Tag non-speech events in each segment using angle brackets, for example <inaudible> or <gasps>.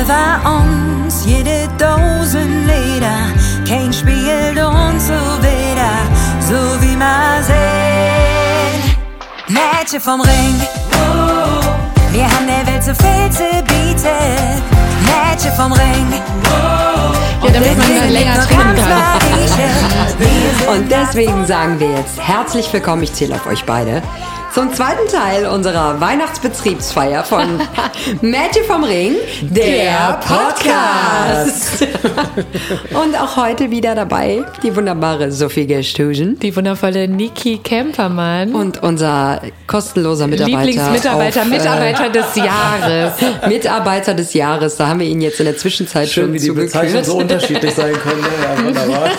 Über uns jede Dosen Leder, kein spielt uns so wieder, so wie man sehen. Mädchen vom Ring, wir haben der Welt so viel zu bieten. Mädchen vom Ring, Ja, damit man mal länger trinken kann. Und deswegen sagen wir jetzt herzlich willkommen, ich zähle auf euch beide, zum zweiten Teil unserer Weihnachtsbetriebsfeier von <laughs> Matthew vom Ring, der Podcast. <laughs> Und auch heute wieder dabei die wunderbare Sophie Gestugen Die wundervolle Niki Kempermann. und unser kostenloser Mitarbeiter. Lieblingsmitarbeiter, auf, äh, Mitarbeiter des Jahres. <laughs> Mitarbeiter des Jahres, da haben wir ihn jetzt in der Zwischenzeit Schön, schon wie die Bezeichnungen so unterschiedlich sein können. Ja, wunderbar.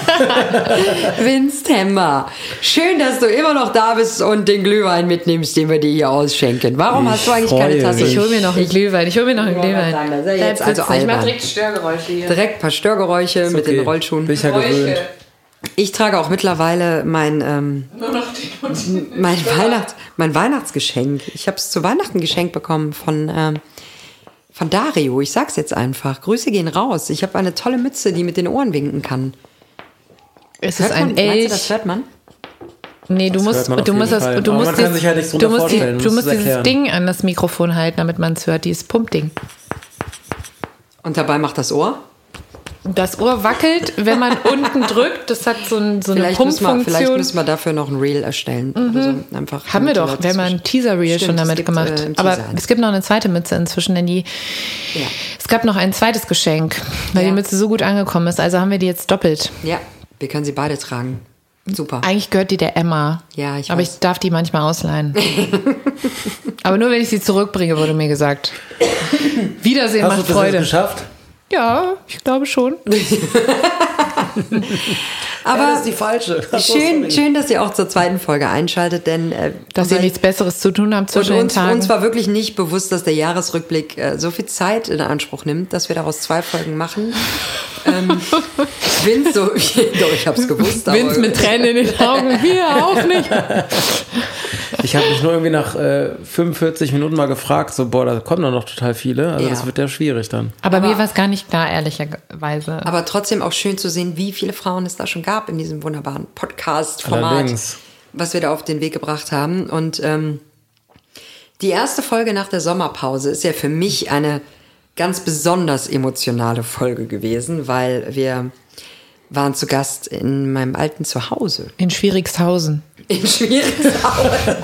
Vince Temmer, schön, dass du immer noch da bist und den Glühwein mitnimmst, den wir dir hier ausschenken. Warum Ich hast du eigentlich keine Tasse? mich. Ich hole mir noch einen Glühwein. Ich hole mir noch einen Glühwein. gerade sagen, das ist ja jetzt also. Ich mache direkt Störgeräusche hier. Direkt ein paar Störgeräusche mit den Okay. Rollschuhen. Bin ich ja gewöhnt. Ich trage auch mittlerweile mein, ähm, mein, Weihnachts-, mein Weihnachtsgeschenk. Ich habe es zu Weihnachten geschenkt bekommen von, ähm, von Dario. Ich sag's jetzt einfach. Grüße gehen raus. Ich habe eine tolle Mütze, die mit den Ohren winken kann. Es Hört ist ein man, meinst du, Elch. das hört man? Nee, du musst, man du musst das, du musst man kann dies- sich halt nichts du musst, die, du musst musst es dieses. Ding an das Mikrofon halten, damit man es hört, dieses Pumpding. Und dabei macht das Ohr? Das Ohr wackelt, wenn man <laughs> unten drückt. Das hat so, ein, so eine Vielleicht müssen, wir, vielleicht Pumpfunktion. müssen wir dafür noch ein Reel erstellen. Oder so. Einfach, Haben wir doch, wir haben ein Teaser-Reel schon damit gibt, gemacht. äh, Aber es gibt noch eine zweite Mütze inzwischen, denn die, Ja. es gab noch ein zweites Geschenk, weil Ja. die Mütze so gut angekommen ist. Also haben wir die jetzt doppelt. ja, wir können sie beide tragen. Super. Eigentlich gehört die der Emma. Ja, ich Aber weiß. ich darf die manchmal ausleihen. <laughs> Aber nur wenn ich sie zurückbringe, wurde mir gesagt. Wiedersehen Hast du macht das jetzt Freude. geschafft? Ja, ich glaube schon. <laughs> Aber Aber das ist die falsche. <laughs> Schön, schön, dass ihr auch zur zweiten Folge einschaltet, denn äh, Dass ihr nichts Besseres zu tun habt und zwischen den uns, Tagen. uns war wirklich nicht bewusst, dass der Jahresrückblick äh, so viel Zeit in Anspruch nimmt, dass wir daraus zwei Folgen machen. <laughs> ähm, Vince, so, <laughs> doch, ich hab's gewusst. aber- Vince mit Tränen in den Augen, wir auch nicht. Ich habe mich nur irgendwie nach äh, 45 Minuten mal gefragt, so, boah, da kommen doch noch total viele. Also Ja. das wird ja schwierig dann. Aber, mir war es gar nicht klar, ehrlicherweise. Aber trotzdem auch schön zu sehen, wie viele Frauen es da schon gab in diesem wunderbaren Podcast-Format, was wir da auf den Weg gebracht haben. Und ähm, die erste Folge nach der Sommerpause ist ja für mich eine ganz besonders emotionale Folge gewesen, weil wir waren zu Gast in meinem alten Zuhause. In Schwierigshausen. In Schwierigshausen.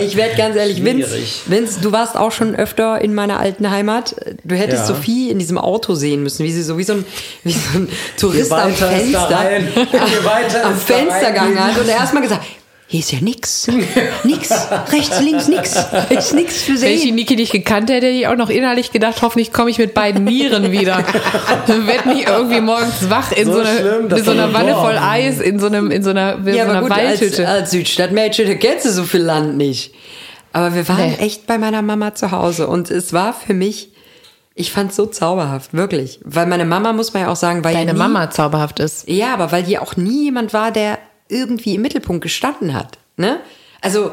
ich werde ganz ehrlich, Vince. Vince, du warst auch schon öfter in meiner alten Heimat. Du hättest Ja. Sophie in diesem Auto sehen müssen, wie sie so wie so ein, wie so ein Tourist am Fenster, am es da Fenster rein. <laughs> gegangen hat und er erstmal gesagt, hier ist ja nix, nix, rechts, links, nix, ist nix zu Wenn ich die sehen. Niki nicht gekannt hätte, hätte ich auch noch innerlich gedacht, hoffentlich komme ich mit beiden Nieren wieder. <laughs> Werd nicht irgendwie morgens wach in so, So einer, schlimm, mit so einer ein Wanne voll Eis, in so, einem, in so einer, in Ja, so aber einer gut, als, Waldhütte. als Südstadtmädchen kennst du so viel Land nicht. Aber wir waren Nee. echt bei meiner Mama zu Hause und es war für mich, ich fand es so zauberhaft, wirklich. Weil meine Mama, muss man ja auch sagen, weil Deine nie, Mama zauberhaft ist. Ja, aber weil die auch nie jemand war, der irgendwie im Mittelpunkt gestanden hat. Ne? Also,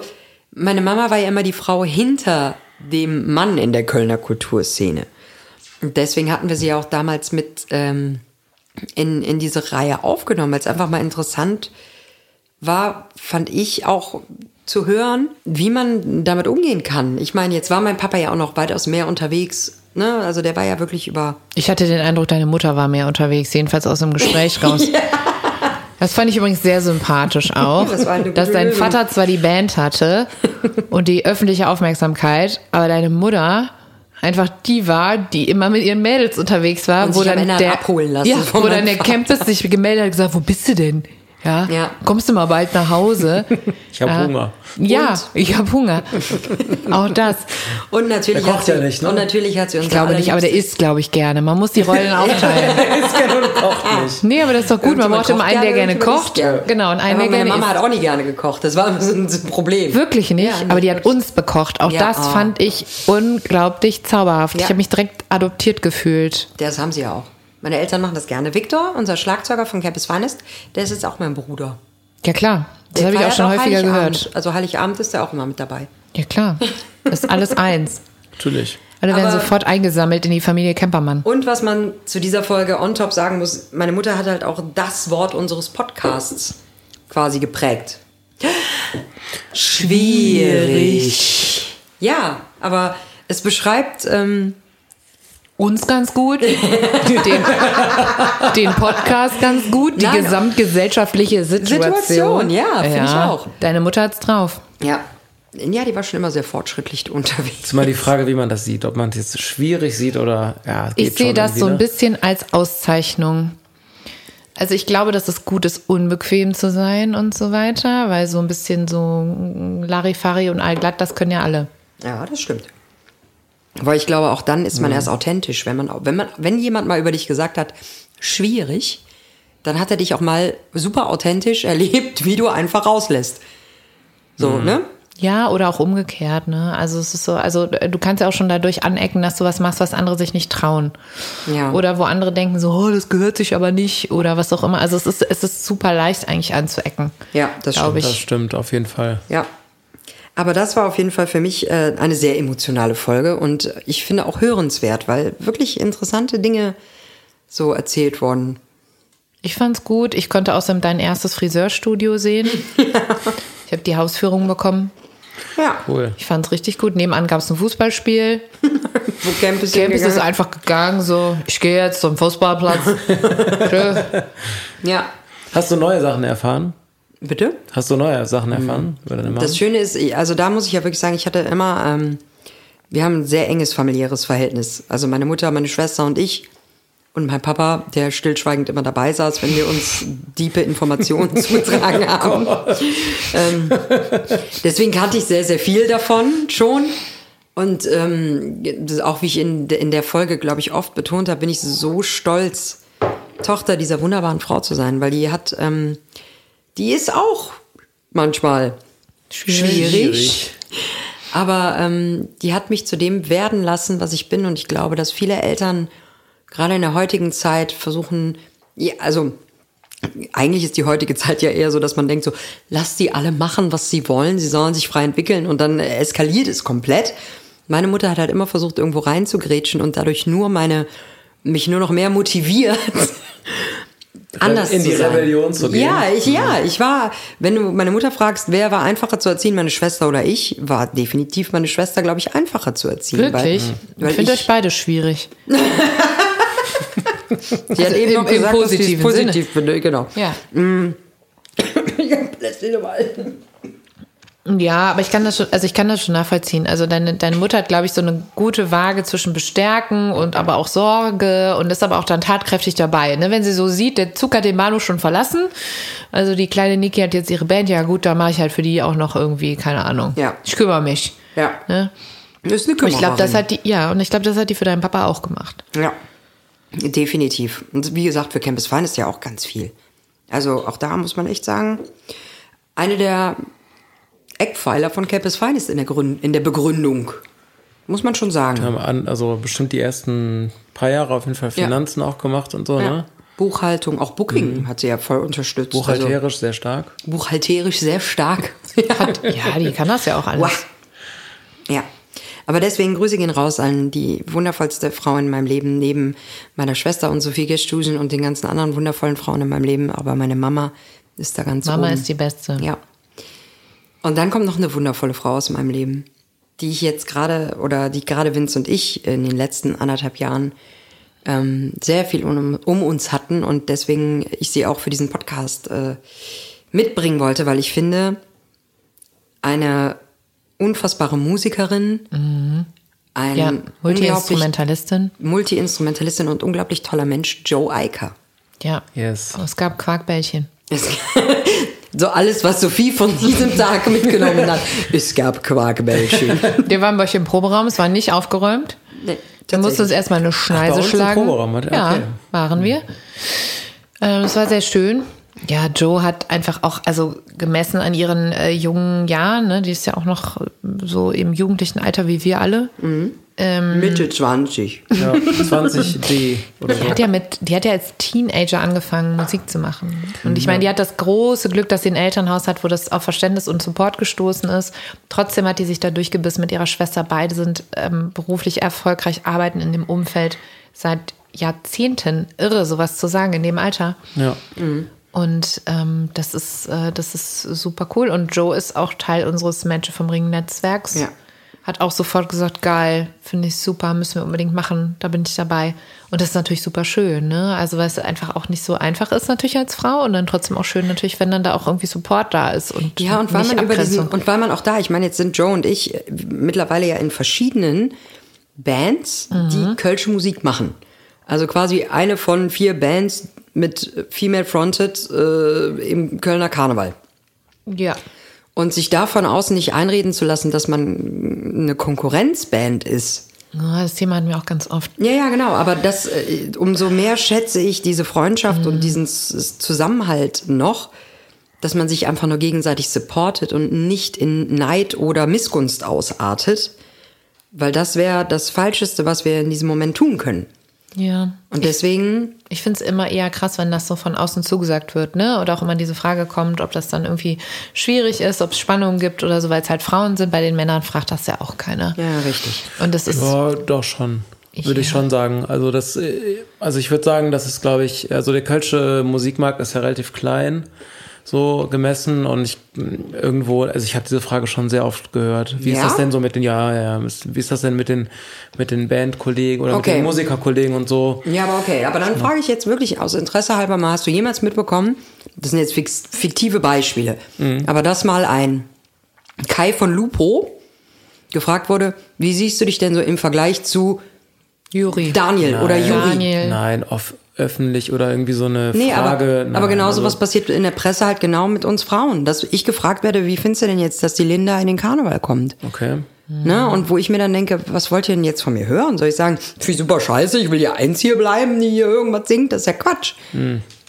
meine Mama war ja immer die Frau hinter dem Mann in der Kölner Kulturszene. Und deswegen hatten wir sie ja auch damals mit ähm, in, in diese Reihe aufgenommen, weil es einfach mal interessant war, fand ich auch zu hören, wie man damit umgehen kann. Ich meine, jetzt war mein Papa ja auch noch weitaus mehr unterwegs. Ne? Also der war ja wirklich über Ich hatte den Eindruck, deine Mutter war mehr unterwegs, jedenfalls aus dem Gespräch <laughs> raus. Das fand ich übrigens sehr sympathisch <laughs> auch, Das dass dein. Vater zwar die Band hatte <laughs> und die öffentliche Aufmerksamkeit, aber deine Mutter einfach die war, die immer mit ihren Mädels unterwegs war, Und wo dann der abholen lassen ja, wo dann der Vater. Campus sich gemeldet hat und gesagt, wo bist du denn? Ja? Ja. Kommst du mal bald nach Hause? <laughs> Ich habe Ja. Hunger. Ja, ich habe Hunger. <laughs> Auch das. Und natürlich, Der kocht hat sie, ja nicht, ne? und natürlich hat sie uns Ich glaube nicht, aber der isst, glaube ich, gerne. Man muss die Rollen <laughs> aufteilen. Ist gerne und kocht nicht. Nee, aber das ist doch gut. Man braucht immer einen, der gerne kocht. Genau, und einen, aber der meine gerne Mama isst. hat auch nie gerne gekocht. Das war immer so ein Problem. Wirklich nicht, Ja, aber die hat uns bekocht. Auch Ja, das oh. fand ich unglaublich zauberhaft. Ja. Ich habe mich direkt adoptiert gefühlt. Das haben sie ja auch. Meine Eltern machen das gerne. Victor, unser Schlagzeuger von Campus Finest, der ist jetzt auch mein Bruder. Ja klar, das habe ich auch schon häufiger Heiligabend. gehört. Also Heiligabend ist er auch immer mit dabei. Ja klar, das <laughs> ist alles eins. Natürlich. Alle werden Aber- sofort eingesammelt in die Familie Kempermann. Und was man zu dieser Folge on top sagen muss, meine Mutter hat halt auch das Wort unseres Podcasts quasi geprägt. Schwierig. Ja, aber es beschreibt, ähm, Uns ganz gut, den, den Podcast ganz gut, die Nein. gesamtgesellschaftliche Situation. Situation, ja, finde ich auch. Deine Mutter hat's drauf. ja, ja, die war schon immer sehr fortschrittlich unterwegs. Ist mal die Frage, wie man das sieht. Ob man es jetzt schwierig sieht oder ja, geht Ich sehe das so ein ne? bisschen als Auszeichnung. Also ich glaube, dass es gut ist, unbequem zu sein und so weiter, weil so ein bisschen so Larifari und allglatt, das können ja alle. Ja, das stimmt. Weil ich glaube, auch dann ist man erst authentisch. Wenn man, wenn man, wenn jemand mal über dich gesagt hat, schwierig, dann hat er dich auch mal super authentisch <laughs> erlebt, wie du einfach rauslässt. So, ne? Ja, oder auch umgekehrt, ne? Also es ist so, also du kannst ja auch schon dadurch anecken, dass du was machst, was andere sich nicht trauen. Ja. Oder wo andere denken so, oh, das gehört sich aber nicht oder was auch immer. Also es ist, es ist super leicht eigentlich anzuecken. Ja, das stimmt. Das ich. stimmt, auf jeden Fall. Ja. Aber das war auf jeden Fall für mich äh, eine sehr emotionale Folge und ich finde auch hörenswert, weil wirklich interessante Dinge so erzählt wurden. Ich fand's gut. Ich konnte außerdem dein erstes Friseurstudio sehen. <laughs> Ich habe die Hausführung bekommen. Ja. Cool. Ich fand's richtig gut. Nebenan gab's ein Fußballspiel. <laughs> Wo Camp ist Camp ist es einfach gegangen, so, ich gehe jetzt zum Fußballplatz. <laughs> Tschö. Ja. Hast du neue Sachen erfahren? Bitte? Hast du neue Sachen erfahren Mama? Das Schöne ist, also da muss ich ja wirklich sagen, ich hatte immer, ähm, wir haben ein sehr enges familiäres Verhältnis. Also meine Mutter, meine Schwester und ich und mein Papa, der stillschweigend immer dabei saß, wenn wir uns <laughs> diepe Informationen zugetragen haben. ähm, deswegen kannte ich sehr, sehr viel davon schon. Und ähm, auch wie ich in, in der Folge, glaube ich, oft betont habe, bin ich so stolz, Tochter dieser wunderbaren Frau zu sein, weil die hat, ähm, die ist auch manchmal schwierig. Aber ähm, die hat mich zu dem werden lassen, was ich bin. Und ich glaube, dass viele Eltern gerade in der heutigen Zeit versuchen, ja, also eigentlich ist die heutige Zeit ja eher so, dass man denkt so, lass die alle machen, was sie wollen, sie sollen sich frei entwickeln und dann eskaliert es komplett. Meine Mutter hat halt immer versucht, irgendwo reinzugrätschen und dadurch nur meine, mich nur noch mehr motiviert, anders in die zu. Rebellion zu gehen. Ja, ich, ja, ich war, wenn du meine Mutter fragst, wer war einfacher zu erziehen, meine Schwester oder ich, war definitiv meine Schwester, glaube ich, einfacher zu erziehen. Wirklich? Weil, weil ich finde ich, euch beide schwierig. <laughs> sie hat eben im- noch im gesagt, dass sie es positiven positiv finde, genau. Ja. Ich hab plötzlich nochmal. Ja, aber ich kann das schon, also ich kann das schon nachvollziehen. Also deine, deine Mutter hat, glaube ich, so eine gute Waage zwischen Bestärken und aber auch Sorge und ist aber auch dann tatkräftig dabei. Ne? Wenn sie so sieht, der Zug hat den Bahnhof schon verlassen. Also die kleine Niki hat jetzt ihre Band, ja gut, da mache ich halt für die auch noch irgendwie, keine Ahnung. Ja. Ich kümmere mich. Ja. Ne? Das ist eine Und ich glaube, das Kümmererin. hat die, ja, und ich glaube, das hat die für deinen Papa auch gemacht. Ja, definitiv. Und wie gesagt, für Campus Fine ist ja auch ganz viel. Also auch da muss man echt sagen, eine der Eckpfeiler von Campus Fine ist in der, Gründ in der Begründung. Muss man schon sagen. Haben an, also bestimmt die ersten paar Jahre auf jeden Fall Ja. Finanzen auch gemacht und so, Ja. ne? Buchhaltung, auch Booking hat sie ja voll unterstützt. Buchhalterisch sehr stark. Also, buchhalterisch sehr stark. Hat, <laughs> ja, die kann das ja auch alles. Wow. Ja. Aber deswegen Grüße gehen raus an die wundervollste Frau in meinem Leben, neben meiner Schwester und Sophie Gestusen und den ganzen anderen wundervollen Frauen in meinem Leben. Aber meine Mama ist da ganz Mama oben. ist die Beste. Ja. Und dann kommt noch eine wundervolle Frau aus meinem Leben, die ich jetzt gerade, oder die gerade Vince und ich in den letzten anderthalb Jahren ähm, sehr viel um, um uns hatten und deswegen ich sie auch für diesen Podcast äh, mitbringen wollte, weil ich finde, eine unfassbare Musikerin, ein Ja, Multi-Instrumentalistin. Multi-Instrumentalistin und unglaublich toller Mensch, Joe Iker. Ja. Yes. Es gab Quarkbällchen. <laughs> so alles, was Sophie von diesem Tag mitgenommen hat. <laughs> Es gab Quarkbällchen. Wir waren bei euch im Proberaum, es war nicht aufgeräumt. Nee, Wir mussten uns erstmal eine Schneise bei uns im schlagen. Proberaum, hat- ja, okay. waren wir. Ähm, Es war sehr schön. Ja, Joe hat einfach auch, also gemessen an ihren äh, jungen Jahren, ne, die ist ja auch noch so im jugendlichen Alter wie wir alle. Mitte 20. Ja, 20D <laughs> oder so. Die hat ja mit, die hat ja als Teenager angefangen, Musik zu machen. Und ich meine, die hat das große Glück, dass sie ein Elternhaus hat, wo das auf Verständnis und Support gestoßen ist. Trotzdem hat die sich da durchgebissen mit ihrer Schwester. Beide sind ähm, beruflich erfolgreich, arbeiten in dem Umfeld seit Jahrzehnten. Irre, sowas zu sagen in dem Alter. Ja. Und ähm, das ist, äh, das ist super cool. Und Joe ist auch Teil unseres Match vom Ring-Netzwerks. Ja. Hat auch sofort gesagt, geil, finde ich super, müssen wir unbedingt machen, da bin ich dabei. Und das ist natürlich super schön, ne? Also weil es einfach auch nicht so einfach ist natürlich als Frau und dann trotzdem auch schön natürlich, wenn dann da auch irgendwie Support da ist und Ja, und weil man über diesen, und weil man auch da, ich meine, jetzt sind Joe und ich mittlerweile ja in verschiedenen Bands, Mhm. die kölsche Musik machen. Also quasi eine von vier Bands mit Female Fronted äh, im Kölner Karneval. ja. Und sich da von außen nicht einreden zu lassen, dass man eine Konkurrenzband ist. Ja, das Thema hatten wir auch ganz oft. Ja, ja, genau. Aber das, äh, umso mehr schätze ich diese Freundschaft und diesen Zusammenhalt noch, dass man sich einfach nur gegenseitig supportet und nicht in Neid oder Missgunst ausartet. Weil das wäre das Falscheste, was wir in diesem Moment tun können. Ja. Und deswegen, Ich finde es immer eher krass, wenn das so von außen zugesagt wird, ne? Oder auch immer diese Frage kommt, ob das dann irgendwie schwierig ist, ob es Spannungen gibt oder so, weil es halt Frauen sind. Bei den Männern fragt das ja auch keiner. ja, richtig. Und das ist. Ja, doch schon. Würde ich schon sagen. Also das, äh, also ich würde sagen, das ist, glaube ich, also der kölsche Musikmarkt ist ja relativ klein, so gemessen und ich irgendwo, also ich habe diese Frage schon sehr oft gehört. Wie ist Ja? das denn so mit den, ja, ja, wie ist das denn mit den, mit den Bandkollegen oder Okay. mit den Musikerkollegen und so? Ja, aber okay. Aber dann frage ich jetzt wirklich aus Interesse halber mal, hast du jemals mitbekommen, das sind jetzt fiktive Beispiele, aber dass mal ein Kai von Lupo gefragt wurde, wie siehst du dich denn so im Vergleich zu Juri. Daniel oder Juri? Daniel. Nein, off, öffentlich oder irgendwie so eine Nee, Frage. aber, nein, aber genauso also- was passiert in der Presse halt genau mit uns Frauen. Dass ich gefragt werde, wie findest du denn jetzt, dass die Linda in den Karneval kommt? Okay. Ne? Und wo ich mir dann denke, was wollt ihr denn jetzt von mir hören? Soll ich sagen, finde ich super scheiße, ich will hier eins hier bleiben, die hier irgendwas singt? Das ist ja Quatsch.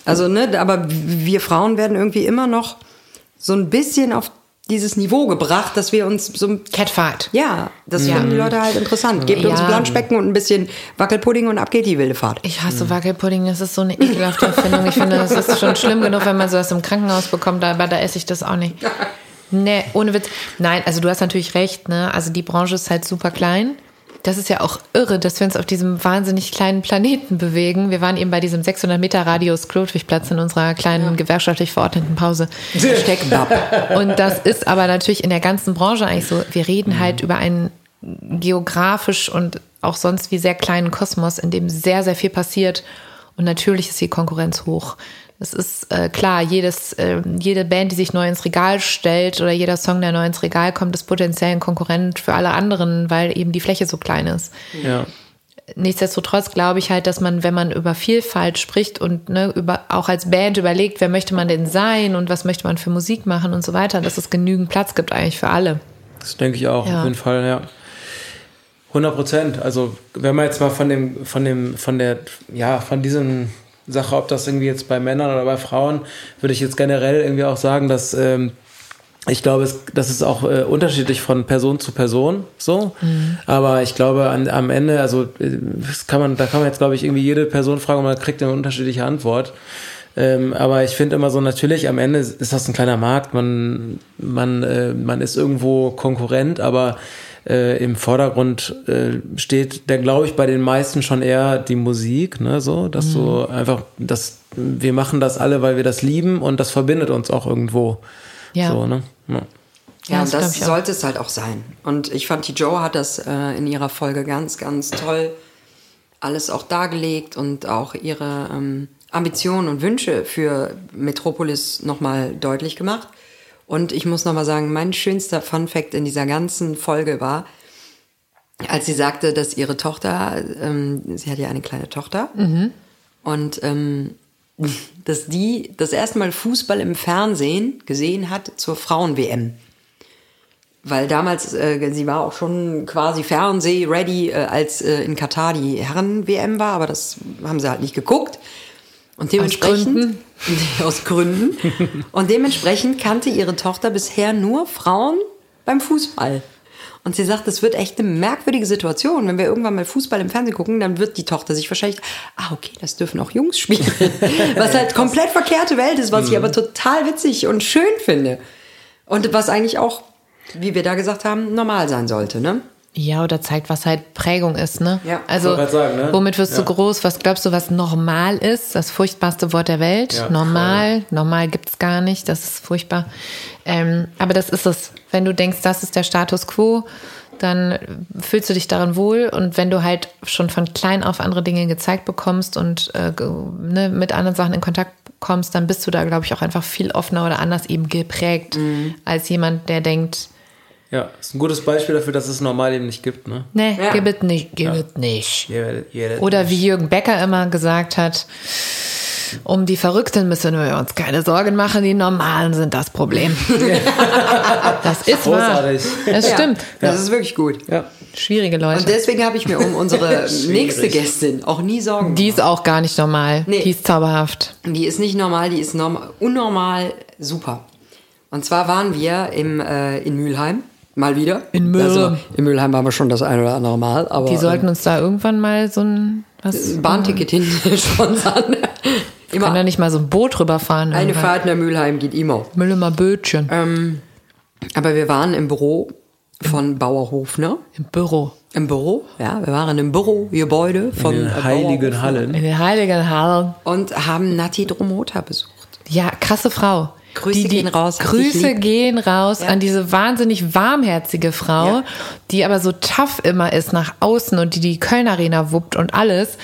Also, ne, aber wir Frauen werden irgendwie immer noch so ein bisschen auf dieses Niveau gebracht, dass wir uns so ein Catfight. ja, das Ja. finden die Leute halt interessant. Gebt uns Ja. ein Planschbecken und ein bisschen Wackelpudding und ab geht die wilde Fahrt. Ich hasse Wackelpudding, das ist so eine ekelhafte Erfindung. Ich finde, das ist schon schlimm genug, wenn man sowas im Krankenhaus bekommt, aber da esse ich das auch nicht. <laughs> Nee, ohne Witz. Nein, also du hast natürlich recht, ne? Also die Branche ist halt super klein. Das ist ja auch irre, dass wir uns auf diesem wahnsinnig kleinen Planeten bewegen. Wir waren eben bei diesem 600 Meter Radius Klotwigplatz in unserer kleinen gewerkschaftlich verordneten Pause. <laughs> Steckbab. Und das ist aber natürlich in der ganzen Branche eigentlich so. Wir reden halt über einen geografisch und auch sonst wie sehr kleinen Kosmos, in dem sehr, sehr viel passiert. Und natürlich ist die Konkurrenz hoch. Es ist äh, klar, jedes, äh, jede Band, die sich neu ins Regal stellt oder jeder Song, der neu ins Regal kommt, ist potenziell ein Konkurrent für alle anderen, weil eben die Fläche so klein ist Ja. nichtsdestotrotz glaube ich halt, dass man, wenn man über Vielfalt spricht und ne, über, auch als Band überlegt, wer möchte man denn sein und was möchte man für Musik machen und so weiter, dass es genügend Platz gibt eigentlich für alle. Das denke ich auch, Ja. auf jeden Fall, ja. 100 Prozent. Also, wenn man jetzt mal von dem, von dem, von der, ja, von diesem Sache, ob das irgendwie jetzt bei Männern oder bei Frauen, würde ich jetzt generell irgendwie auch sagen, dass ähm, ich glaube, es, das ist auch äh, unterschiedlich von Person zu Person so. Aber ich glaube, an, am Ende, also äh, das kann man, da kann man jetzt, glaube ich, irgendwie jede Person fragen und man kriegt eine unterschiedliche Antwort. Ähm, aber ich finde immer so, natürlich, am Ende ist das ein kleiner Markt, man, man, äh, man ist irgendwo Konkurrent, aber äh, im Vordergrund äh, steht, der glaube ich bei den meisten schon eher die Musik, ne, so, dass so einfach, dass wir machen das alle, weil wir das lieben und das verbindet uns auch irgendwo. Ja. So, ne? Ja. Ja, das das auch. sollte es halt auch sein. Und ich fand, die Joe hat das äh, in ihrer Folge ganz, ganz toll alles auch dargelegt und auch ihre ähm, Ambitionen und Wünsche für Metropolis nochmal deutlich gemacht. Und ich muss nochmal sagen, mein schönster Fun Fact in dieser ganzen Folge war, als sie sagte, dass ihre Tochter, ähm, sie hat ja eine kleine Tochter, und ähm, <laughs> dass die das erste Mal Fußball im Fernsehen gesehen hat zur Frauen-WM. Weil damals, äh, sie war auch schon quasi Fernseh-ready, äh, als äh, in Katar die Herren-WM war, aber das haben sie halt nicht geguckt. Und dementsprechend, Gründen? <laughs> aus Gründen. Und dementsprechend kannte ihre Tochter bisher nur Frauen beim Fußball. Und sie sagt, es wird echt eine merkwürdige Situation. Wenn wir irgendwann mal Fußball im Fernsehen gucken, dann wird die Tochter sich wahrscheinlich, ah, okay, das dürfen auch Jungs spielen. <laughs> was halt komplett verkehrte Welt ist, was ich aber total witzig und schön finde. Und was eigentlich auch, wie wir da gesagt haben, normal sein sollte, ne? Ja, oder zeigt, was halt Prägung ist, ne? Ja. Also, sagen, ne? womit wirst du Ja. groß? Was glaubst du, was normal ist? Das furchtbarste Wort der Welt. Ja, normal. Normal gibt's gar nicht. Das ist furchtbar. Ähm, aber das ist es. Wenn du denkst, das ist der Status quo, dann fühlst du dich darin wohl. Und wenn du halt schon von klein auf andere Dinge gezeigt bekommst und äh, ne, mit anderen Sachen in Kontakt kommst, dann bist du da, glaube ich, auch einfach viel offener oder anders eben geprägt Mhm. als jemand, der denkt, Ja, ist ein gutes Beispiel dafür, dass es normal eben nicht gibt, ne? nee, Ja. gib es nicht, gib es nicht. Oder nicht- wie Jürgen Becker immer gesagt hat, um die Verrückten müssen wir uns keine Sorgen machen, die Normalen sind das Problem. <laughs> das ist Großartig. wahr. Das Ja, stimmt. Das ist wirklich gut. Ja. Schwierige Leute. Und deswegen habe ich mir um unsere <laughs> nächste Gästin auch nie Sorgen die ist auch gar nicht normal. Nee. Die ist zauberhaft. Die ist nicht normal, die ist normal, unnormal super. Und zwar waren wir im, äh, in Mülheim, mal wieder. In Mülheim. Also, in Mülheim waren wir schon das eine oder andere Mal. Aber, Die sollten uns da irgendwann mal so ein was ähm, Bahnticket hin sponsern. kann Immer da nicht mal so ein Boot rüberfahren. eine irgendwann. Fahrt nach Mülheim geht immer. Müllemer Bötchen Ähm, aber wir waren im Büro von Bauer Hofner. im Büro. Im Büro, ja, wir waren im Bürogebäude von In äh, den Bauer heiligen Hallen. In den heiligen Hallen. Und haben Nati Dromota besucht. Ja, krasse Frau. Grüße gehen raus, hab dich Grüße gehen raus Ja. an diese wahnsinnig warmherzige Frau, Ja. die aber so tough immer ist nach außen und die die Köln Arena wuppt und alles.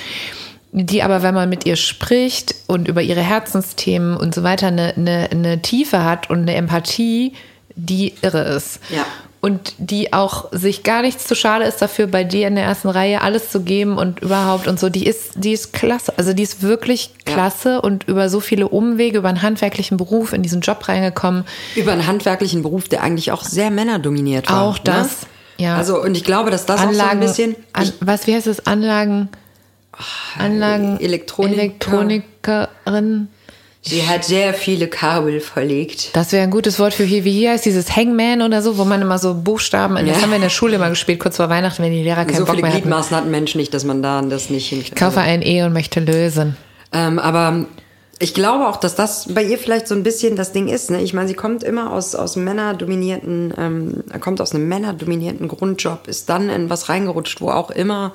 Die aber, wenn man mit ihr spricht und über ihre Herzensthemen und so weiter, eine, eine, eine Tiefe hat und eine Empathie, die irre ist. Ja. Und die auch sich gar nichts zu schade ist dafür, bei dir in der ersten Reihe alles zu geben und überhaupt und so. Die ist, die ist klasse. Also die ist wirklich Ja. klasse und über so viele Umwege, über einen handwerklichen Beruf in diesen Job reingekommen. über einen handwerklichen Beruf, der eigentlich auch sehr männerdominiert war. Auch das, Ne? ja. Also, und ich glaube, dass das auch so ein Anlagen, bisschen. an, was, wie heißt es? Anlagen, Anlagen, Elektronik- Elektronikerin. Sie hat sehr viele Kabel verlegt. Das wäre ein gutes Wort für hier. Wie hier heißt dieses Hangman oder so, wo man immer so Buchstaben, das Ja. haben wir in der Schule immer gespielt, kurz vor Weihnachten, wenn die Lehrer keinen So Bock viele mehr hatten. Gliedmaßen hat ein Mensch nicht, dass man da das nicht hinkriegt. Kaufe ein E und möchte lösen. Ähm, aber ich glaube auch, dass das bei ihr vielleicht so ein bisschen das Ding ist. Ne? Ich meine, sie kommt immer aus, aus männerdominierten, ähm, kommt aus einem männerdominierten Grundjob, ist dann in was reingerutscht, wo auch immer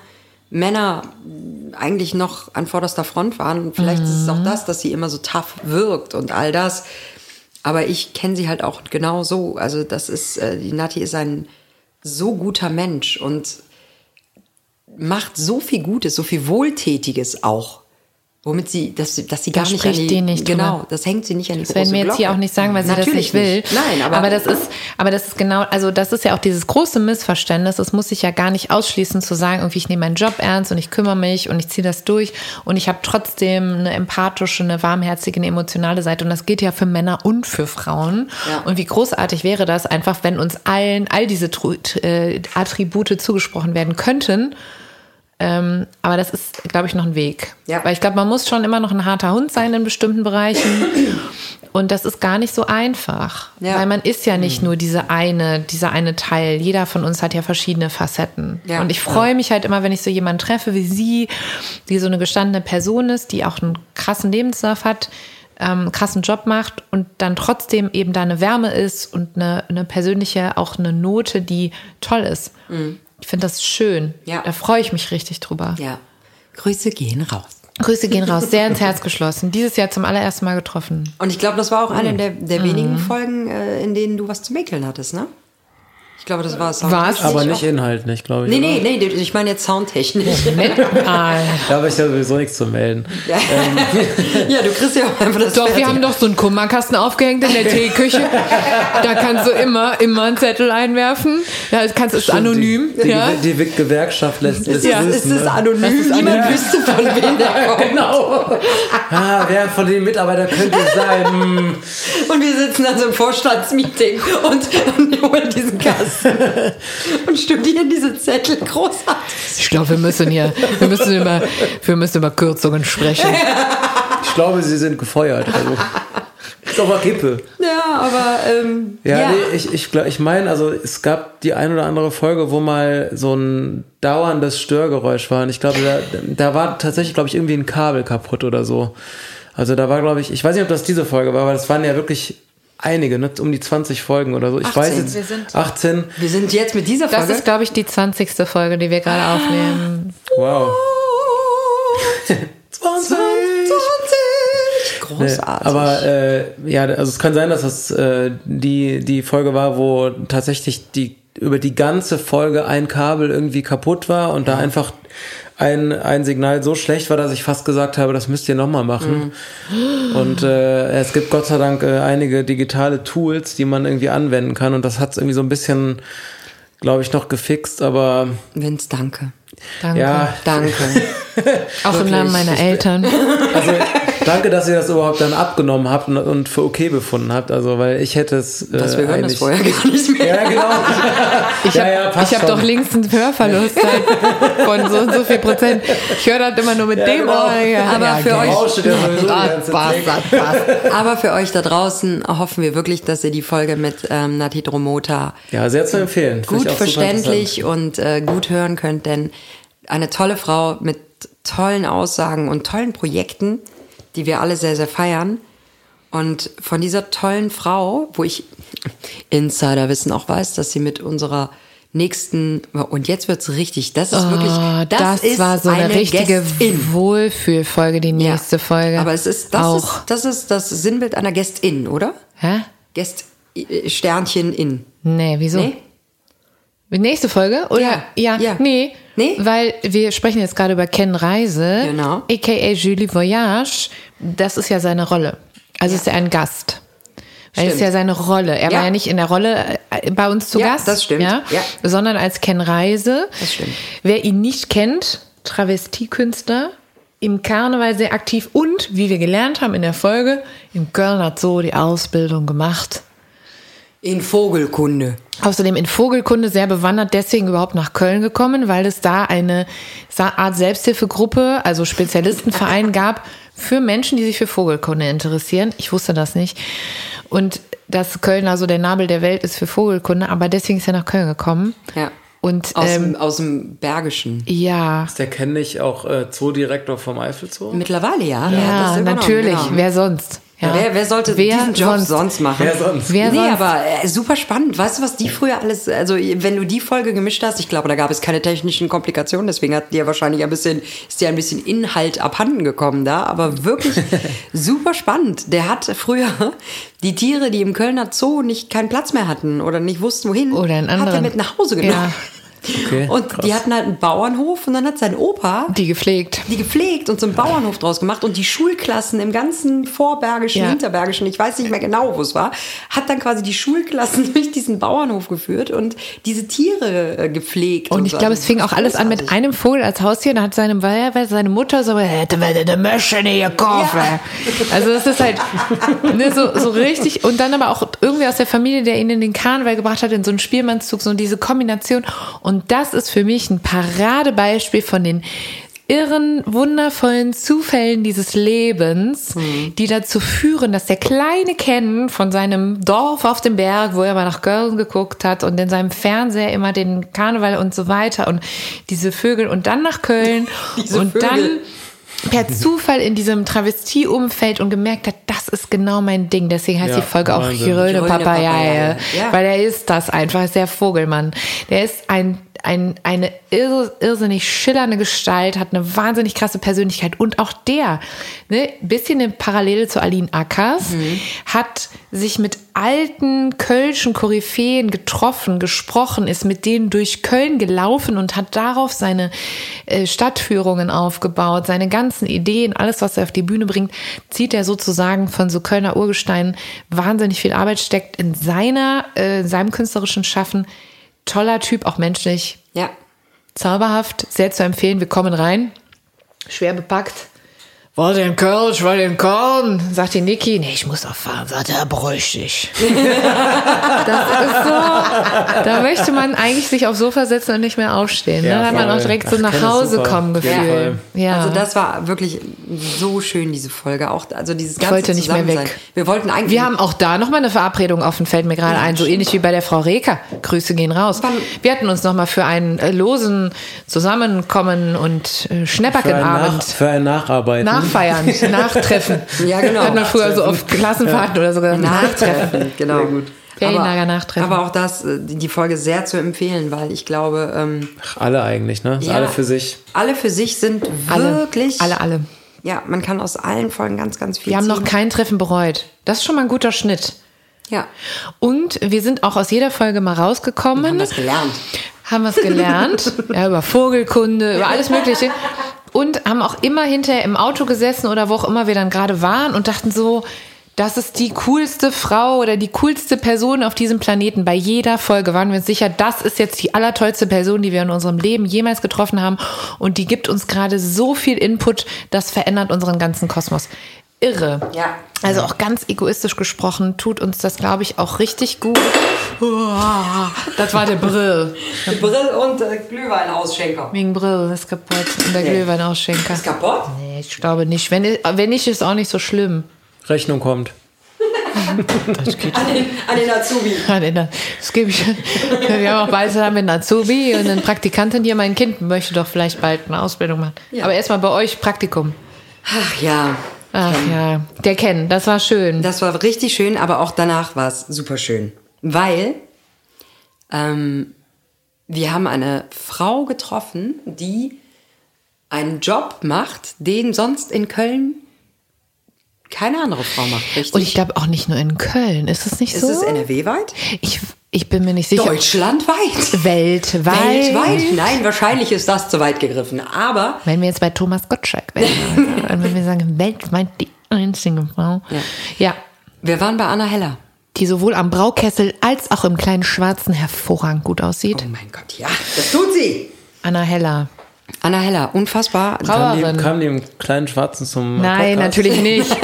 Männer eigentlich noch an vorderster Front waren. Und vielleicht ist es auch das, dass sie immer so tough wirkt und all das. Aber ich kenne sie halt auch genau so. Also das ist, äh, die Nati ist ein so guter Mensch und macht so viel Gutes, so viel Wohltätiges auch. Womit sie, dass sie, dass sie gar nicht an die, nicht genau, drüber. das hängt sie nicht an die Das werden große wir jetzt hier auch nicht sagen, weil sie Natürlich das nicht will. Nein, aber, das ist, aber das ist genau, also das ist ja auch dieses große Missverständnis. Es muss sich ja gar nicht ausschließen zu sagen, irgendwie ich nehme meinen Job ernst und ich kümmere mich und ich ziehe das durch und ich habe trotzdem eine empathische, eine warmherzige, eine emotionale Seite und das gilt ja für Männer und für Frauen. Ja. Und wie großartig wäre das einfach, wenn uns allen all diese äh, Attribute zugesprochen werden könnten. Ähm, aber das ist, glaube ich, noch ein Weg. Ja. Weil ich glaube, man muss schon immer noch ein harter Hund sein in bestimmten Bereichen. <clears throat> Und das ist gar nicht so einfach. Ja. Weil man ist ja nicht nur diese eine, dieser eine Teil. Jeder von uns hat ja verschiedene Facetten. Ja. Und ich freue mich halt immer, wenn ich so jemanden treffe wie sie, die so eine gestandene Person ist, die auch einen krassen Lebenslauf hat, ähm, einen krassen Job macht und dann trotzdem eben da eine Wärme ist und eine, eine persönliche, auch eine Note, die toll ist. Ich finde das schön. Mhm. Ja. Da freue ich mich richtig drüber. ja. Grüße gehen raus. Grüße gehen raus, sehr ins Herz geschlossen. Dieses Jahr zum allerersten Mal getroffen. Und ich glaube, das war auch Mhm. eine der, der wenigen Folgen, äh, in denen du was zu mäkeln hattest, ne? Ich glaube, das war es. War's? Aber nicht inhaltlich, glaube ich. Nee, nee, nee, ich meine jetzt soundtechnisch. <laughs> Da habe ich ja sowieso nichts zu melden. <laughs> ja, du kriegst ja auch einfach das Doch, wir fertig. haben doch so einen Kummerkasten aufgehängt in der Teeküche. Da kannst du immer, immer einen Zettel einwerfen. Ja, das kannst, ist anonym. Die, die, ja. die, die Gewerkschaft lässt es Ja, es wissen. ist ne? anonym, niemand wüsste, von wem der <laughs> kommt. Genau. Ah, wer von den Mitarbeitern könnte es sein? Hm. Und wir sitzen dann so im Vorstandsmeeting und, und holen diesen Kasten <laughs> und studieren diese Zettel großartig. Ich glaube, wir müssen hier, wir müssen über, wir müssen über Kürzungen sprechen. <laughs> Ich glaube, sie sind gefeuert. Also. Ist auf der Kippe. Ja, aber ähm, Ja, ja. Nee, ich, ich, glaub- ich meine, also es gab die ein oder andere Folge, wo mal so ein dauerndes Störgeräusch war. Und ich glaube, da, da war tatsächlich, glaube ich, irgendwie ein Kabel kaputt oder so. Also da war, glaube ich, ich weiß nicht, ob das diese Folge war, aber das waren ja wirklich einige, ne? um die 20 Folgen oder so. Ich 18. weiß jetzt, Wir sind- 18. wir sind jetzt mit dieser Das Folge. ist, glaube ich, die 20. Folge, die wir gerade aufnehmen. Wow. <laughs> 20! Nee, großartig. aber äh, ja, also es kann sein, dass das äh, die, die Folge war, wo tatsächlich die über die ganze Folge ein Kabel irgendwie kaputt war und da einfach ein, ein Signal so schlecht war, dass ich fast gesagt habe, das müsst ihr nochmal machen. Und äh, es gibt Gott sei Dank äh, einige digitale Tools, die man irgendwie anwenden kann und das hat es irgendwie so ein bisschen, glaube ich, noch gefixt, aber Vince, danke. Danke. ja, Danke. <laughs> Auch im Namen meiner Eltern. Also danke, dass ihr das überhaupt dann abgenommen habt und, und für okay befunden habt. Also weil ich hätte es. Äh, Das wir hören das eigentlich- vorher gar nicht <laughs> mehr. Ja, genau. <laughs> Ich Ja, habe ja, passt hab doch links einen Hörverlust halt von so und so viel Prozent. Ich höre das immer nur mit dem genau. Ohr. Ja, Aber ja, für euch- ja Zeit. das passt. Aber für euch da draußen hoffen wir wirklich, dass ihr die Folge mit ähm, Nati Dromota Ja, sehr zu empfehlen. Gut verständlich und äh, gut hören könnt, denn eine tolle Frau mit tollen Aussagen und tollen Projekten, die wir alle sehr, sehr feiern. Und von dieser tollen Frau, wo ich Insiderwissen auch weiß, dass sie mit unserer nächsten, und jetzt wird's richtig, das ist wirklich, Oh, das, das, ist war so eine, richtige Gästin. Wohlfühlfolge, die nächste Ja. Folge. Aber es ist das, auch. ist, das ist das Sinnbild einer Gästin, oder? Hä? Gäst, äh, Sternchen in. Nee, wieso? Nee? Nächste Folge? Oder? Ja, Ja. ja. Nee. Nee? Weil wir sprechen jetzt gerade über Ken Reise. Genau. A.k.a. Julie Voyage. Das ist ja seine Rolle. Also ist er ein Gast. Weil es ist ja seine Rolle. Er Ja. war ja nicht in der Rolle äh, bei uns zu Ja, Gast. das stimmt. Ja? Ja. Sondern als Ken Reise. Das stimmt. Wer ihn nicht kennt, Travestiekünstler, im Karneval sehr aktiv und, wie wir gelernt haben in der Folge, im Kölner Zoo die Ausbildung gemacht. In Vogelkunde. Außerdem in Vogelkunde sehr bewandert, deswegen überhaupt nach Köln gekommen, weil es da eine Art Selbsthilfegruppe, also Spezialistenverein <laughs> gab für Menschen, die sich für Vogelkunde interessieren. Ich wusste das nicht. Und dass Köln also der Nabel der Welt ist für Vogelkunde, aber deswegen ist er nach Köln gekommen. Ja. Und Aus, ähm, dem, aus dem Bergischen. ja, Ist der kenne ich auch äh, Zoodirektor vom Eifelzoo? Mittlerweile ja. ja, übernommen, natürlich. genau. Wer sonst? Ja. Wer, wer sollte Wer diesen Job sonst, sonst? machen? Wer sonst? Wer nee, sonst? aber äh, super spannend. Weißt du, was die früher alles, also wenn du die Folge gemischt hast, ich glaube, da gab es keine technischen Komplikationen, deswegen hat dir wahrscheinlich ein bisschen, ist dir ein bisschen Inhalt abhanden gekommen da, aber wirklich <laughs> super spannend. Der hat früher die Tiere, die im Kölner Zoo nicht keinen Platz mehr hatten oder nicht wussten, wohin, Oder hat er mit nach Hause genommen. Ja. <laughs> Okay, und krass. die hatten halt einen Bauernhof und dann hat sein Opa Die gepflegt. die gepflegt und so einen Bauernhof draus gemacht und die Schulklassen im ganzen Vorbergischen, Ja. Hinterbergischen, ich weiß nicht mehr genau, wo es war, hat dann quasi die Schulklassen <laughs> durch diesen Bauernhof geführt und diese Tiere äh, gepflegt. Und ich so. glaube, es fing auch alles an mit einem Vogel als Haustier. Da hat seine, seine Mutter so, hätte wir eine Möschen hier kaufen. Ja. Also das ist halt <laughs> ne, so, so richtig. Und dann aber auch irgendwie aus der Familie, der ihn in den Karneval gebracht hat, in so einen Spielmannszug, so diese Kombination. Und das ist für mich ein Paradebeispiel von den irren, wundervollen Zufällen dieses Lebens, die dazu führen, dass der kleine Ken von seinem Dorf auf dem Berg, wo er mal nach Köln geguckt hat und in seinem Fernseher immer den Karneval und so weiter und diese Vögel und dann nach Köln <laughs> und Vögel. dann per Zufall in diesem Travestie-Umfeld und gemerkt hat, das ist genau mein Ding. Deswegen heißt Ja, die Folge auch Papayaye. Papayaye, ja. Weil er ist das einfach, ist der Vogelmann. Der ist ein, ein, eine irr, irrsinnig schillernde Gestalt, hat eine wahnsinnig krasse Persönlichkeit und auch der, ne, bisschen eine Parallele zu Aline Ackers, hat sich mit alten kölschen Koryphäen getroffen, gesprochen, ist mit denen durch Köln gelaufen und hat darauf seine äh, Stadtführungen aufgebaut, seine ganzen Ideen, alles, was er auf die Bühne bringt, zieht er sozusagen von so Kölner Urgesteinen. Wahnsinnig viel Arbeit steckt in seiner, äh, seinem künstlerischen Schaffen. Toller Typ, auch menschlich. Ja. Zauberhaft, sehr zu empfehlen. Wir kommen rein. Schwer bepackt. Wollt ihr in Köln? Ich wollte in Köln. Sagt die Niki. Nee, ich muss doch fahren. Sagt er, bräuchte ich. <laughs> das ist so. Da möchte man eigentlich sich aufs Sofa setzen und nicht mehr aufstehen. Ja, ne? Da hat man voll. auch direkt so Ach, nach ich Hause super. kommen Ja, Gefühl. voll. Ja. Also das war wirklich so schön, diese Folge. Auch also dieses ganze wollte nicht mehr weg. Wir wollten eigentlich. Wir haben auch da nochmal eine Verabredung offen, fällt mir gerade ein. So ähnlich wie bei der Frau Reker. Grüße gehen raus. Wir hatten uns nochmal für einen äh, losen Zusammenkommen und äh, Für ein, Nach, für ein Nacharbeiten. Nachfeiern, <laughs> nachtreffen. Ja, genau. Hat man früher so auf Klassenfahrten oder so gesagt. Nachtreffen. Genau. Sehr gut. Ferienlager Nachtreffen. Aber auch das, äh, die Folge sehr zu empfehlen, weil ich glaube, ähm, Ach, alle eigentlich, ne? Ja. Alle für sich. alle für sich sind Alle, wirklich. alle, alle. Ja, man kann aus allen Folgen ganz, ganz viel Wir haben noch ziehen. kein Treffen bereut. Das ist schon mal ein guter Schnitt. Ja, Und wir sind auch aus jeder Folge mal rausgekommen. haben das gelernt. Haben was gelernt, <laughs> ja, über Vogelkunde, über alles Mögliche. Und haben auch immer hinterher im Auto gesessen oder wo auch immer wir dann gerade waren und dachten so, das ist die coolste Frau oder die coolste Person auf diesem Planeten. Bei jeder Folge waren wir uns sicher, das ist jetzt die allertollste Person, die wir in unserem Leben jemals getroffen haben. Und die gibt uns gerade so viel Input, das verändert unseren ganzen Kosmos. Irre. Ja. Also auch ganz egoistisch gesprochen, tut uns das, glaube ich, auch richtig gut. <laughs> Das war der Brill. Brill und äh, Glühweinausschenker. Wegen Brill ist kaputt. Und der Nee. Glühweinausschenker. Ist kaputt? Nee, ich glaube nicht. Wenn, wenn nicht, ist auch nicht so schlimm. Rechnung kommt. <laughs> An den, an den Azubi. <laughs> Ja, nee, Das gebe ich. Wir haben auch bald zusammen mit einer Azubi und eine Praktikantin hier. Mein Kind möchte doch vielleicht bald eine Ausbildung machen. Ja. Aber erstmal bei euch Praktikum. Ach ja, Ach ja, der Ken, das war schön. das war richtig schön, aber auch danach war es super schön. Weil ähm, wir haben eine Frau getroffen, die einen Job macht, den sonst in Köln keine andere Frau macht, richtig? Und ich glaube auch nicht nur in Köln. Ist es nicht ist so? es NRW-weit? ich, ich bin mir nicht sicher. Deutschlandweit? Weltweit. Weltweit? Nein, wahrscheinlich ist das zu weit gegriffen. Aber Wenn wir jetzt bei Thomas Gottschalk wären. <laughs> und wenn wir sagen, weltweit die einzige Frau. Ja. ja. wir waren bei Anna Heller. die sowohl am Braukessel als auch im kleinen Schwarzen hervorragend gut aussieht. Oh mein Gott, ja, das tut sie. Anna Heller. Anna Heller, unfassbar. Kam die, kam die im kleinen Schwarzen zum Nein, Podcast? natürlich <laughs> nicht.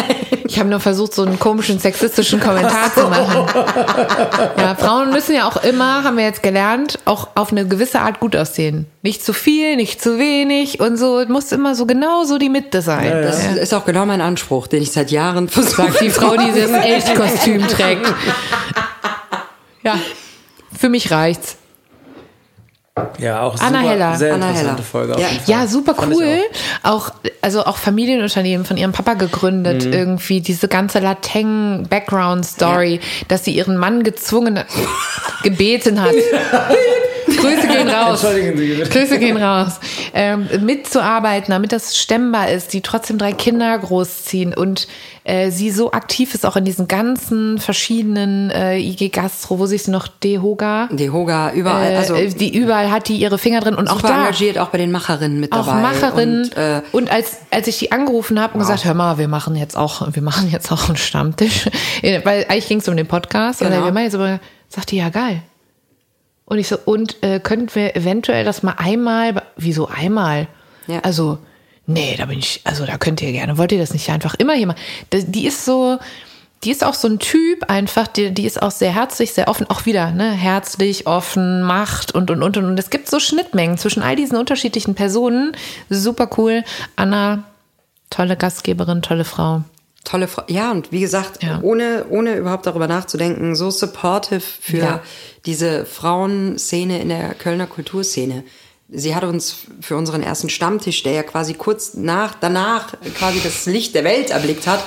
Ich habe nur versucht, so einen komischen sexistischen Kommentar zu machen. <laughs> Ja, Frauen müssen ja auch immer, haben wir jetzt gelernt, auch auf eine gewisse Art gut aussehen. Nicht zu viel, nicht zu wenig und so. Es muss immer so genau so die Mitte sein. Das Ja. ist auch genau mein Anspruch, den ich seit Jahren <laughs> versuche. Sagt die Frau, die dieses Elchkostüm trägt. Ja, für mich reicht's. Ja, auch Anna super, Heller. sehr Anna interessante Heller. Folge. Ja. Ja, super cool. Auch. also auch Familienunternehmen von ihrem Papa gegründet, Mhm. irgendwie diese ganze Lateng-Background-Story, dass sie ihren Mann gezwungen, <laughs> gebeten hat. <laughs> Grüße gehen raus. Entschuldigen Sie bitte. Grüße gehen raus. Ähm, mitzuarbeiten, damit das stemmbar ist, die trotzdem drei Kinder großziehen und äh, sie so aktiv ist auch in diesen ganzen verschiedenen äh, IG Gastro, wo sich sie noch Dehoga, Die Hoga überall, äh, also die überall hat die ihre Finger drin und auch da engagiert, auch bei den Macherinnen mit auch dabei. Macherin Und, äh, und als als ich die angerufen habe und gesagt, hör mal, wir machen jetzt auch wir machen jetzt auch einen Stammtisch, Äh, <laughs> weil eigentlich ging es um den Podcast und Genau. dann wir machen jetzt aber sagte ja geil. Und ich so und äh, könnten wir eventuell das mal einmal wieso einmal? Ja. Also nee, da bin ich also da könnt ihr gerne. Wollt ihr das nicht einfach immer hier mal? Die ist so die ist auch so ein Typ einfach, die, die ist auch sehr herzlich, sehr offen, auch wieder, ne, herzlich, offen, macht und, und, und, und. Und es gibt so Schnittmengen zwischen all diesen unterschiedlichen Personen. Super cool. Anna, tolle Gastgeberin, tolle Frau. Tolle Frau. Ja, und wie gesagt, Ja. ohne, ohne überhaupt darüber nachzudenken, so supportive für Ja. diese Frauenszene in der Kölner Kulturszene. Sie hat uns für unseren ersten Stammtisch, der ja quasi kurz nach, danach quasi das Licht der Welt erblickt hat,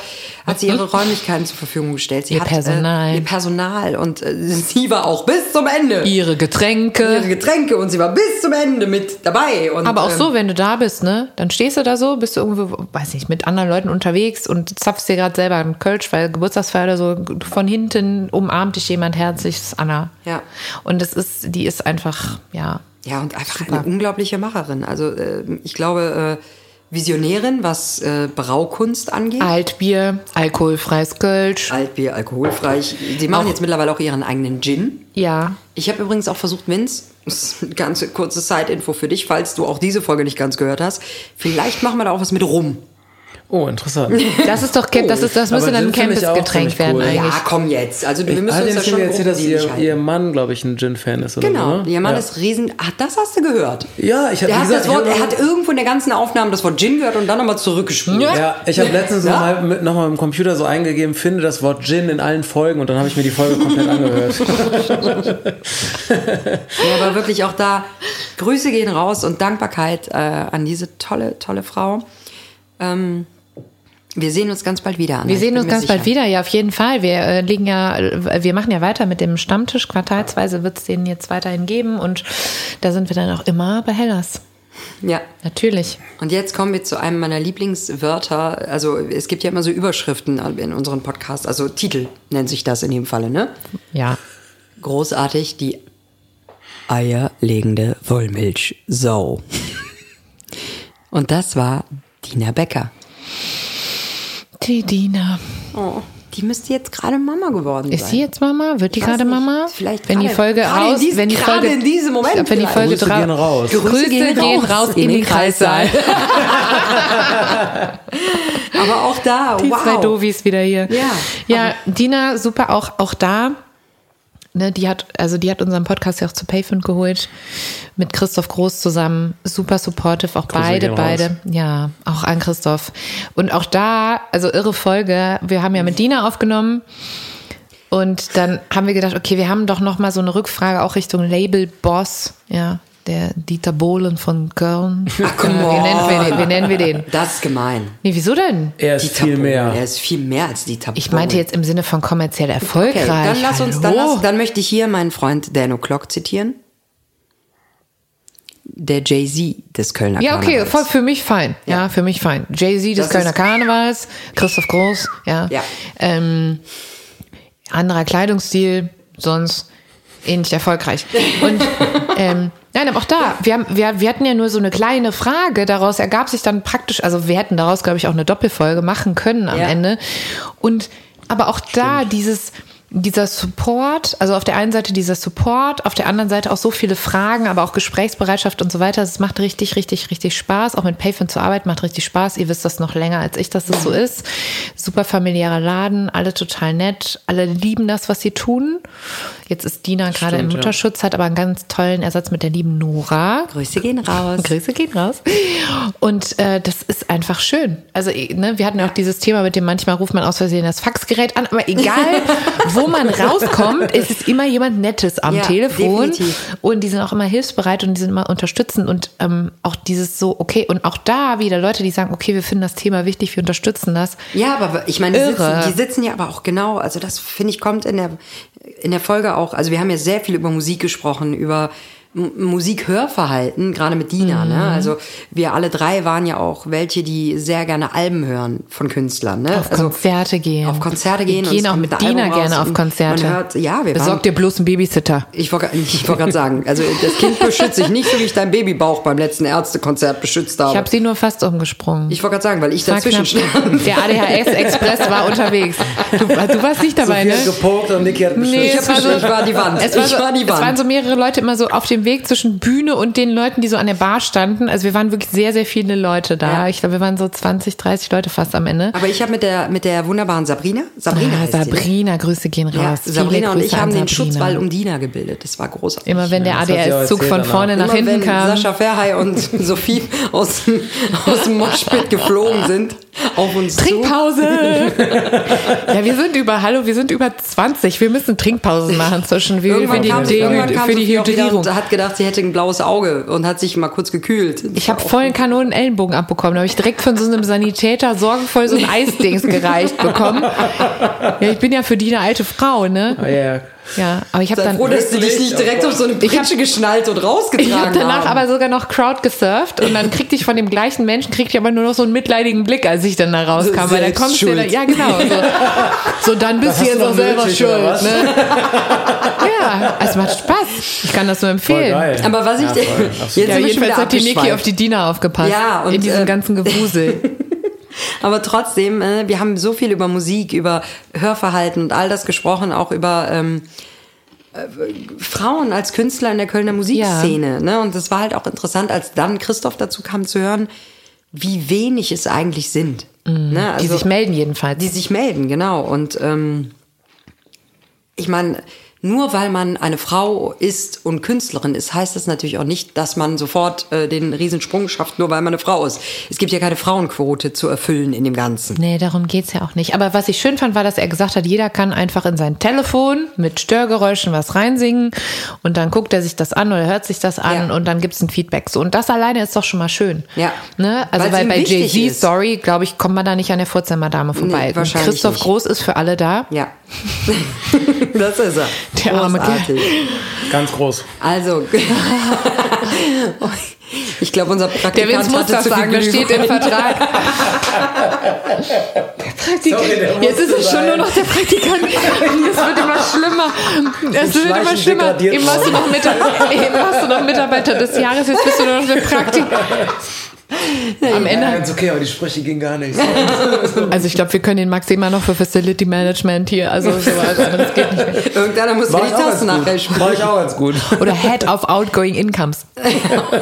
hat sie ihre Räumlichkeiten zur Verfügung gestellt. Sie Ihr hat Personal. Äh, ihr Personal und äh, sie war auch bis zum Ende. Ihre Getränke. Ihre Getränke und sie war bis zum Ende mit dabei. Und, Aber auch ähm, so, wenn du da bist, ne, dann stehst du da so, bist du irgendwo, weiß nicht, mit anderen Leuten unterwegs und zapfst dir gerade selber einen Kölsch, weil Geburtstagsfeier oder so, von hinten umarmt dich jemand herzlich, das ist Anna. Ja. Und das ist, die ist einfach, ja, Ja, und einfach eine unglaubliche Macherin. Also äh, ich glaube, äh, Visionärin, was äh, Braukunst angeht. Altbier, alkoholfreies Kölsch. Altbier, alkoholfrei. Die machen jetzt mittlerweile auch ihren eigenen Gin. Ja. Ich habe übrigens auch versucht, Vince, das ist eine ganz kurze Side-Info für dich, falls du auch diese Folge nicht ganz gehört hast. Vielleicht machen wir da auch was mit Rum. Oh, interessant. <laughs> Das ist doch, das ist, das müsste dann ein ich Campusgetränk werden cool. eigentlich. Ja, komm jetzt. Also wir müssen Hat uns da schon erzählt, dass ihr, ihr Mann, glaube ich, ein Gin-Fan ist oder Genau, so, ne? ihr Mann ja. ist riesen. Ach, das hast du gehört. Ja, ich hab- Der wie hat gesagt, das Wort, ich hab- er hat irgendwo in der ganzen Aufnahme das Wort Gin gehört und dann nochmal zurückgespult. Ja, ich habe <laughs> letztens Ja? nochmal mit, noch mal im Computer so eingegeben, finde das Wort Gin in allen Folgen und dann habe ich mir die Folge komplett <laughs> angehört. Ja, aber wirklich auch da, Grüße gehen raus und Dankbarkeit äh, an diese tolle, tolle Frau. Ähm, wir sehen uns ganz bald wieder an. Wir sehen uns ganz bald wieder, ja, auf jeden Fall. Wir äh, liegen ja, äh, wir machen ja weiter mit dem Stammtisch. Quartalsweise wird es den jetzt weiterhin geben und da sind wir dann auch immer bei Hellas. Ja. Natürlich. Und jetzt kommen wir zu einem meiner Lieblingswörter. Also es gibt ja immer so Überschriften in unseren Podcasts, also Titel nennt sich das in dem Falle, ne? Ja. Großartig, die eierlegende Wollmilchsau. Und das war Dina Becker. Die Dina. Oh, die müsste jetzt gerade Mama geworden sein. Ist sie jetzt Mama? Wird die gerade. Mama? Vielleicht wenn die gerade- Folge in raus, diesem- wenn die gerade Folge in diesem Moment wenn die. Folge Grüße gehen raus. Grüße, gehen, raus in den Kreissaal. <laughs> Aber auch da, Die wow. zwei Dovis wieder hier. Ja, Ja, Dina, super, auch, auch da. Ne, die hat, also die hat unseren Podcast ja auch zu Payfund geholt. Mit Christoph Groß zusammen. Super supportive, auch Grüße beide, beide. Ja, auch an Christoph. Und auch da, also irre Folge. Wir haben ja mit Dina aufgenommen. Und dann haben wir gedacht, okay, wir haben doch noch mal so eine Rückfrage auch Richtung Label Boss. Ja, der Dieter Bohlen von Köln. Ach, <laughs> come wie, nennen wir den? wie nennen wir den? Das ist gemein. Nee, wieso denn? Er ist Dieter viel Bohlen, mehr. Er ist viel mehr als Dieter Ich meinte jetzt im Sinne von kommerziell erfolgreich. Okay, dann lass uns, dann, lass, dann möchte ich hier meinen Freund Dan O'Clock zitieren. Der Jay-Z des Kölner ja, okay, Karnevals. voll für mich fein. Ja, Ja. für mich fein. Jay-Z des Das Kölner Karnevals, Christoph Groß, ja. Ja. Ähm, anderer Kleidungsstil, sonst ähnlich erfolgreich. Und ähm, nein, aber auch da, wir, haben, wir, wir hatten ja nur so eine kleine Frage, daraus ergab sich dann praktisch, also wir hätten daraus, glaube ich, auch eine Doppelfolge machen können am Ja. Ende. Und aber auch da dieses dieser Support, also auf der einen Seite dieser Support, auf der anderen Seite auch so viele Fragen, aber auch Gesprächsbereitschaft und so weiter. Es macht richtig, richtig, richtig Spaß. Auch mit Payfin zu arbeiten macht richtig Spaß. Ihr wisst das noch länger als ich, dass das so ist. Super familiärer Laden, alle total nett, alle lieben das, was sie tun. Jetzt ist Dina gerade im. Mutterschutz, hat aber einen ganz tollen Ersatz mit der lieben Nora. Grüße gehen raus. Grüße gehen raus. Und äh, das ist einfach schön. Also, ne, wir hatten ja auch dieses Thema mit dem, manchmal ruft man aus Versehen das Faxgerät an, aber egal, wo <laughs> man rauskommt, es ist immer jemand Nettes am Ja, Telefon. definitiv. Und die sind auch immer hilfsbereit und die sind immer unterstützend und ähm, auch dieses so, okay, und auch da wieder Leute, die sagen, okay, wir finden das Thema wichtig, wir unterstützen das. Ja, aber ich meine, die sitzen, die sitzen ja aber auch genau, also das finde ich kommt in der, in der Folge auch, also wir haben ja sehr viel über Musik gesprochen, über Musikhörverhalten, gerade mit Dina, Mhm. ne? Also wir alle drei waren ja auch welche, die sehr gerne Alben hören von Künstlern, ne? Auf also, Konzerte gehen. Auf Konzerte gehen. Wir und gehen es auch mit Dina Album gerne auf Konzerte. Man hört, ja, wir Besorg waren, dir bloß einen Babysitter. ich wollte <laughs> ich wollte gerade sagen, also das Kind beschütze ich nicht, so wie ich deinen Babybauch beim letzten Ärztekonzert beschützt habe. Ich habe sie nur fast umgesprungen. Ich wollte gerade sagen, weil ich dazwischen knapp. stand. <laughs> Der ADHS-Express war unterwegs. Du, du warst nicht dabei, ne? hat gepokt und Niki hat Nee, beschützt. Ich es hab war, so, ich war die Wand. Es, war Ich so, war die es Wand. waren so mehrere Leute immer so auf dem Weg zwischen Bühne und den Leuten, die so an der Bar standen. Also wir waren wirklich sehr, sehr viele Leute da. Ja. Ich glaube, wir waren so 20, 30 Leute fast am Ende. Aber ich habe mit der, mit der wunderbaren Sabrina, Sabrina, Ah, heißt sie, ne? Sabrina, Grüße gehen raus. Ja, Sabrina und ich haben den. Schutzwall um Dina gebildet. Das war großartig. Immer wenn der ADS-Zug von vorne nach Immer hinten wenn kam. Sascha Verhey und <laughs> Sophie aus, dem- aus dem Moshpit geflogen sind, auf uns zu. Trinkpause! <laughs> ja, wir sind über, hallo, wir sind über 20. Wir müssen Trinkpausen machen zwischen für, Irgendwann für die, kam, die, irgendwann kam für die wieder Hydrierung. und hat gedacht, sie hätte ein blaues Auge und hat sich mal kurz gekühlt. Ich habe vollen Kanonen Ellenbogen abbekommen. Da habe ich direkt von so einem Sanitäter sorgenvoll so ein <laughs> Eisdings gereicht bekommen. Ja, ich bin ja für die eine alte Frau, ne? Ah, ja, ja. Aber ich habe dann. froh, dass du dich nicht direkt auf so eine Ich hab- Pritsche geschnallt und Ich rausgetragen habe danach haben. aber sogar noch Crowd gesurft und dann kriegte ich von dem gleichen Menschen, kriegte ich aber nur noch so einen mitleidigen Blick, als ich dann da rauskam. Weil da Selbst kommst du ja genau. So, so dann bist du jetzt auch selber schuld. Ne? Ja, es macht Spaß. Ich kann das nur Voll empfehlen. geil. Aber was ich ja, dir- voll. jetzt. Ja, jedenfalls hat die Niki auf die Dina aufgepasst. Ja, und, in diesem äh, ganzen Gewusel. <laughs> <laughs> Aber trotzdem, äh, wir haben so viel über Musik, über Hörverhalten und all das gesprochen, auch über ähm, äh, Frauen als Künstler in der Kölner Musikszene. Ne? Und das war halt auch interessant, als dann Christoph dazu kam zu hören, wie wenig es eigentlich sind. Ne? Mhm. die Also- sich melden jedenfalls. Die sich melden, genau. Und ähm, ich meine, nur weil man eine Frau ist und Künstlerin ist, heißt das natürlich auch nicht, dass man sofort äh, den Riesensprung schafft, nur weil man eine Frau ist. Es gibt ja keine Frauenquote zu erfüllen in dem Ganzen. Nee, darum geht's ja auch nicht. Aber was ich schön fand, war, dass er gesagt hat, jeder kann einfach in sein Telefon mit Störgeräuschen was reinsingen und dann guckt er sich das an oder hört sich das an Ja. und dann gibt's ein Feedback. So, und das alleine ist doch schon mal schön. Ja. Ne? Also weil bei Jay-Z. Story, glaube ich, kommt man da nicht an der Pforzheimer-Dame vorbei. Nee, wahrscheinlich Christoph nicht. Groß ist für alle da. Ja, <laughs> das ist er. Der arme Großartig. Ganz groß. Also, <laughs> ich glaube, unser Der Praktikant Vince muss hatte das zu viel sagen, das steht im. Vertrag. Praktikant. Sorry, der Jetzt ist es schon nur noch der Praktikant. Es wird immer schlimmer. Es wird immer schlimmer. Eben warst, du noch <laughs> eben warst du noch Mitarbeiter des Jahres, jetzt bist du nur noch der Praktikant. Am Ja, Ende. ganz okay, aber die Sprüche gingen gar nicht. <laughs> Also ich glaube, wir können den Max immer noch für Facility Management hier. Also sowas anderes geht nicht mehr. <laughs> Irgendeiner muss Mach die ich auch ganz Tasten spielen. Mach ich auch ganz gut. <laughs> Oder Head of Outgoing Incomes.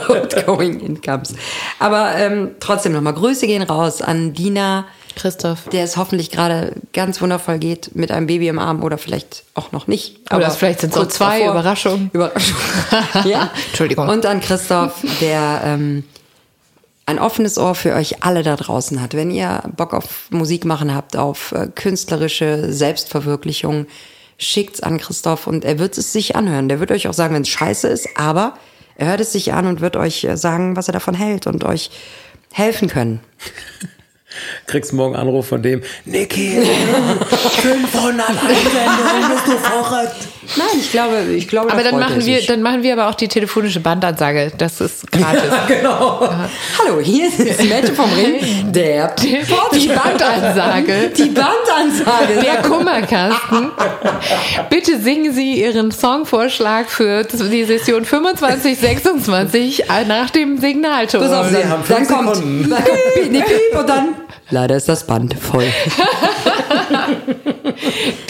Outgoing Incomes. Aber ähm, trotzdem nochmal Grüße gehen raus an Dina, Christoph. der es hoffentlich gerade ganz wundervoll geht mit einem Baby im Arm oder vielleicht auch noch nicht. Oder vielleicht sind's auch kurz zwei, Überraschung. Überraschung. ja. Entschuldigung. Und an Christoph, der ähm, ein offenes Ohr für euch alle da draußen hat. Wenn ihr Bock auf Musik machen habt, auf äh, künstlerische Selbstverwirklichung, schickt's an Christoph und er wird es sich anhören. Der wird euch auch sagen, wenn es scheiße ist, aber er hört es sich an und wird euch äh, sagen, was er davon hält und euch helfen können. <laughs> Kriegst morgen einen Anruf von dem, Niki, <laughs> 500 Einsendungen, bist du verrückt. Nein, ich glaube, ich glaube, Aber da dann machen, wir, dann machen wir aber auch die telefonische Bandansage. Das ist gratis. <laughs> Hallo, hier ist Mädchen vom Ring, <laughs> der Die Bandansage. Die Bandansage. Der Kummerkasten. Bitte singen Sie Ihren Songvorschlag für die Session 25, 26 nach dem Signalton. Pass auf, dann, haben dann kommt piep, piep und dann leider ist das Band voll.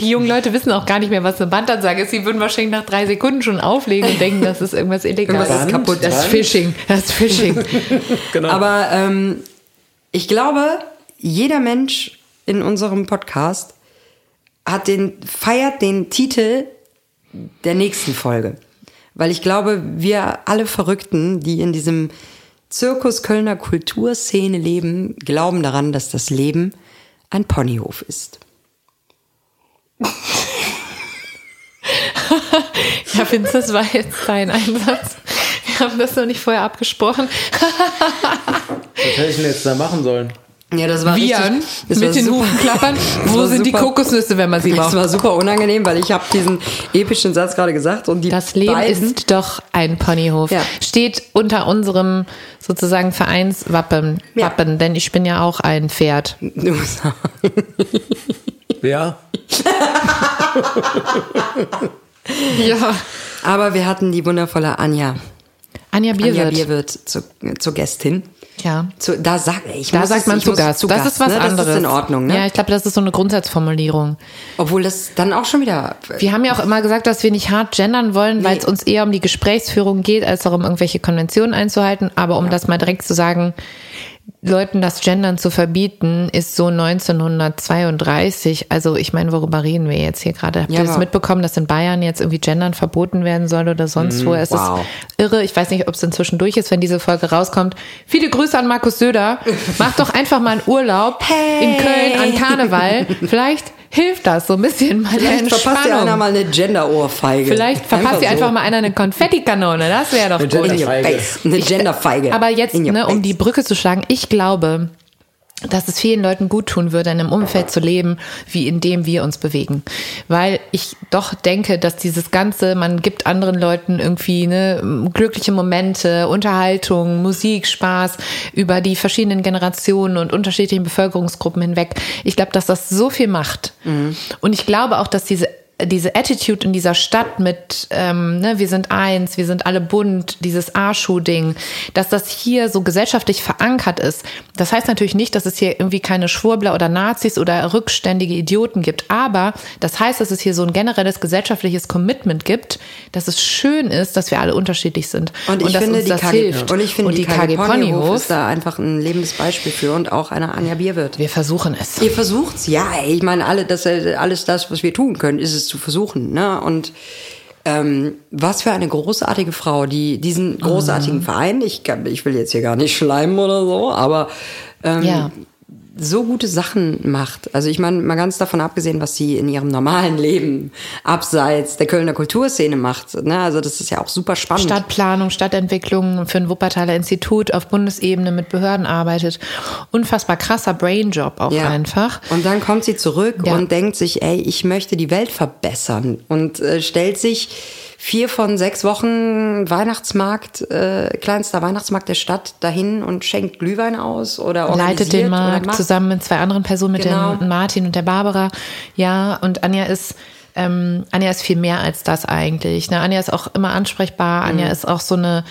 Die jungen Leute wissen auch gar nicht mehr, was eine Bandansage ist. Sie würden wahrscheinlich nach drei Sekunden schon auflegen und denken, das ist irgendwas Illegales. Irgendwas ist kaputt. Das ist? Phishing. Das ist Phishing. <laughs> Genau. Aber ähm, ich glaube, jeder Mensch in unserem Podcast hat den, feiert den Titel der nächsten Folge. Weil ich glaube, wir alle Verrückten, die in diesem Zirkus Kölner Kulturszene leben, glauben daran, dass das Leben ein Ponyhof ist. <laughs> Ja, Vince, das war jetzt dein Einsatz. Wir haben das noch nicht vorher abgesprochen. Was hätte ich denn jetzt da machen sollen? Ja, das war Wiehern, richtig. das mit war den super. Hufen klappern. <laughs> Das Wo sind die super. Kokosnüsse, wenn man sie Das braucht? war super unangenehm, weil ich habe diesen epischen Satz gerade gesagt und die Das Leben beiden, ist doch ein Ponyhof. Ja. Steht unter unserem sozusagen Vereinswappen, Ja. Wappen, denn ich bin ja auch ein Pferd. Du- Ja. <laughs> <laughs> Ja. Aber wir hatten die wundervolle Anja. Anja Bierwirt. Anja Bierwirt zu, zur Gästin. Ja. Zu, da sagt, ich Da muss sagt es- man ich zu Gast. Zu das Gast, ist was ne? anderes. Das ist in Ordnung, ne? Ja, ich glaube, das ist so eine Grundsatzformulierung. Obwohl das dann auch schon wieder. Wir haben ja auch immer gesagt, dass wir nicht hart gendern wollen, weil es uns eher um die Gesprächsführung geht, als darum, irgendwelche Konventionen einzuhalten. Aber um das mal direkt zu sagen, Leuten das Gendern zu verbieten, ist so 1932. Also ich meine, worüber reden wir jetzt hier gerade? Habt Ja, ihr das mitbekommen, dass in Bayern jetzt irgendwie Gendern verboten werden soll oder sonst wo? Es wow. ist irre. Ich weiß nicht, ob es inzwischen durch ist, wenn diese Folge rauskommt. Viele Grüße an Markus Söder. Mach doch einfach mal einen Urlaub <laughs> in Köln an Karneval. Vielleicht hilft das so ein bisschen mal der Vielleicht verpasst dir einer Entspannung. mal eine Gender-Ohrfeige. Vielleicht verpasst dir so. einfach mal einer eine Konfettikanone. Das wäre doch Eine gut. Face. Eine Gender-Feige. Aber jetzt, ne, um die Brücke zu schlagen, ich glaube, dass es vielen Leuten gut tun würde, in einem Umfeld zu leben, wie in dem wir uns bewegen. Weil ich doch denke, dass dieses Ganze, man gibt anderen Leuten irgendwie ne, glückliche Momente, Unterhaltung, Musik, Spaß über die verschiedenen Generationen und unterschiedlichen Bevölkerungsgruppen hinweg. Ich glaube, dass das so viel macht. Und ich glaube auch, dass diese diese Attitude in dieser Stadt mit, ähm, ne, wir sind eins, wir sind alle bunt, dieses A-Schuh-Ding, dass das hier so gesellschaftlich verankert ist. Das heißt natürlich nicht, dass es hier irgendwie keine Schwurbler oder Nazis oder rückständige Idioten gibt, aber das heißt, dass es hier so ein generelles gesellschaftliches Commitment gibt, dass es schön ist, dass wir alle unterschiedlich sind Und ich dass finde, uns die das KG, hilft. Und ich finde, und die, KG, Ponyhof Ponyhof, ist da einfach ein lebendes Beispiel für und auch eine Anja Bierwirt. wir versuchen es. Ihr versucht's, ja, ich meine, alle, das, äh, alles das, was wir tun können, ist es zu versuchen, ne? Und ähm, was für eine großartige Frau, die diesen großartigen Verein, ich, ich will jetzt hier gar nicht schleimen oder so, aber ähm, Ja. So gute Sachen macht. Also ich meine, mal ganz davon abgesehen, was sie in ihrem normalen Leben abseits der Kölner Kulturszene macht. Ne? Also das ist ja auch super spannend. Stadtplanung, Stadtentwicklung für ein Wuppertaler Institut auf Bundesebene mit Behörden arbeitet. Unfassbar krasser Brainjob auch einfach. Und dann kommt sie zurück Ja. und denkt sich, ey, ich möchte die Welt verbessern und äh, stellt sich vier von sechs Wochen Weihnachtsmarkt, äh, kleinster Weihnachtsmarkt der Stadt dahin und schenkt Glühwein aus oder leitet den Markt zusammen mit zwei anderen Personen, mit Genau. dem Martin und der Barbara. Ja, und Anja ist, ähm, Anja ist viel mehr als das eigentlich. Ne? Anja ist auch immer ansprechbar. Anja Mhm. ist auch so eine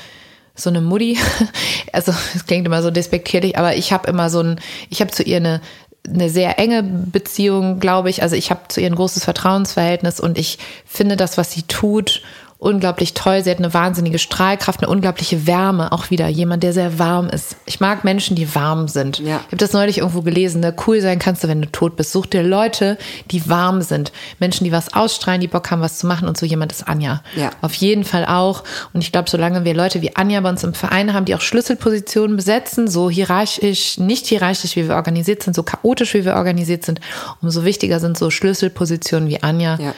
so eine Mutti. <laughs> Also es klingt immer so despektierlich, aber ich habe immer so ein, ich habe zu ihr eine eine sehr enge Beziehung, glaube ich. Also ich habe zu ihr ein großes Vertrauensverhältnis und ich finde das, was sie tut, unglaublich toll. Sie hat eine wahnsinnige Strahlkraft, eine unglaubliche Wärme. Auch wieder jemand, der sehr warm ist. Ich mag Menschen, die warm sind. Ja. Ich habe das neulich irgendwo gelesen. Ne? Cool sein kannst du, wenn du tot bist. Such dir Leute, die warm sind. Menschen, die was ausstrahlen, die Bock haben, was zu machen. Und so jemand ist Anja. Ja. Auf jeden Fall auch. Und ich glaube, solange wir Leute wie Anja bei uns im Verein haben, die auch Schlüsselpositionen besetzen, so hierarchisch, nicht hierarchisch, wie wir organisiert sind, so chaotisch, wie wir organisiert sind, umso wichtiger sind so Schlüsselpositionen wie Anja. Ja.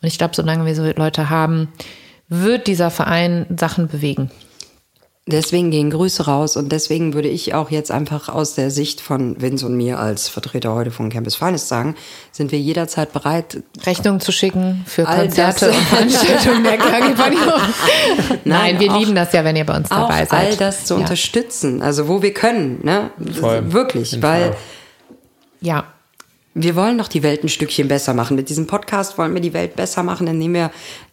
Und ich glaube, solange wir so Leute haben, wird dieser Verein Sachen bewegen. Deswegen gehen Grüße raus und deswegen würde ich auch jetzt einfach aus der Sicht von Vince und mir als Vertreter heute von Campus Finest sagen, sind wir jederzeit bereit, Rechnungen zu schicken für All Konzerte das- und Veranstaltungen der <laughs> KG Nein, Nein, wir auch- lieben das ja, wenn ihr bei uns auch dabei seid. all das zu ja. unterstützen, also wo wir können, ne? Voll. Wirklich, weil Fall. Ja, wir wollen doch die Welt ein Stückchen besser machen. Mit diesem Podcast wollen wir die Welt besser machen, indem wir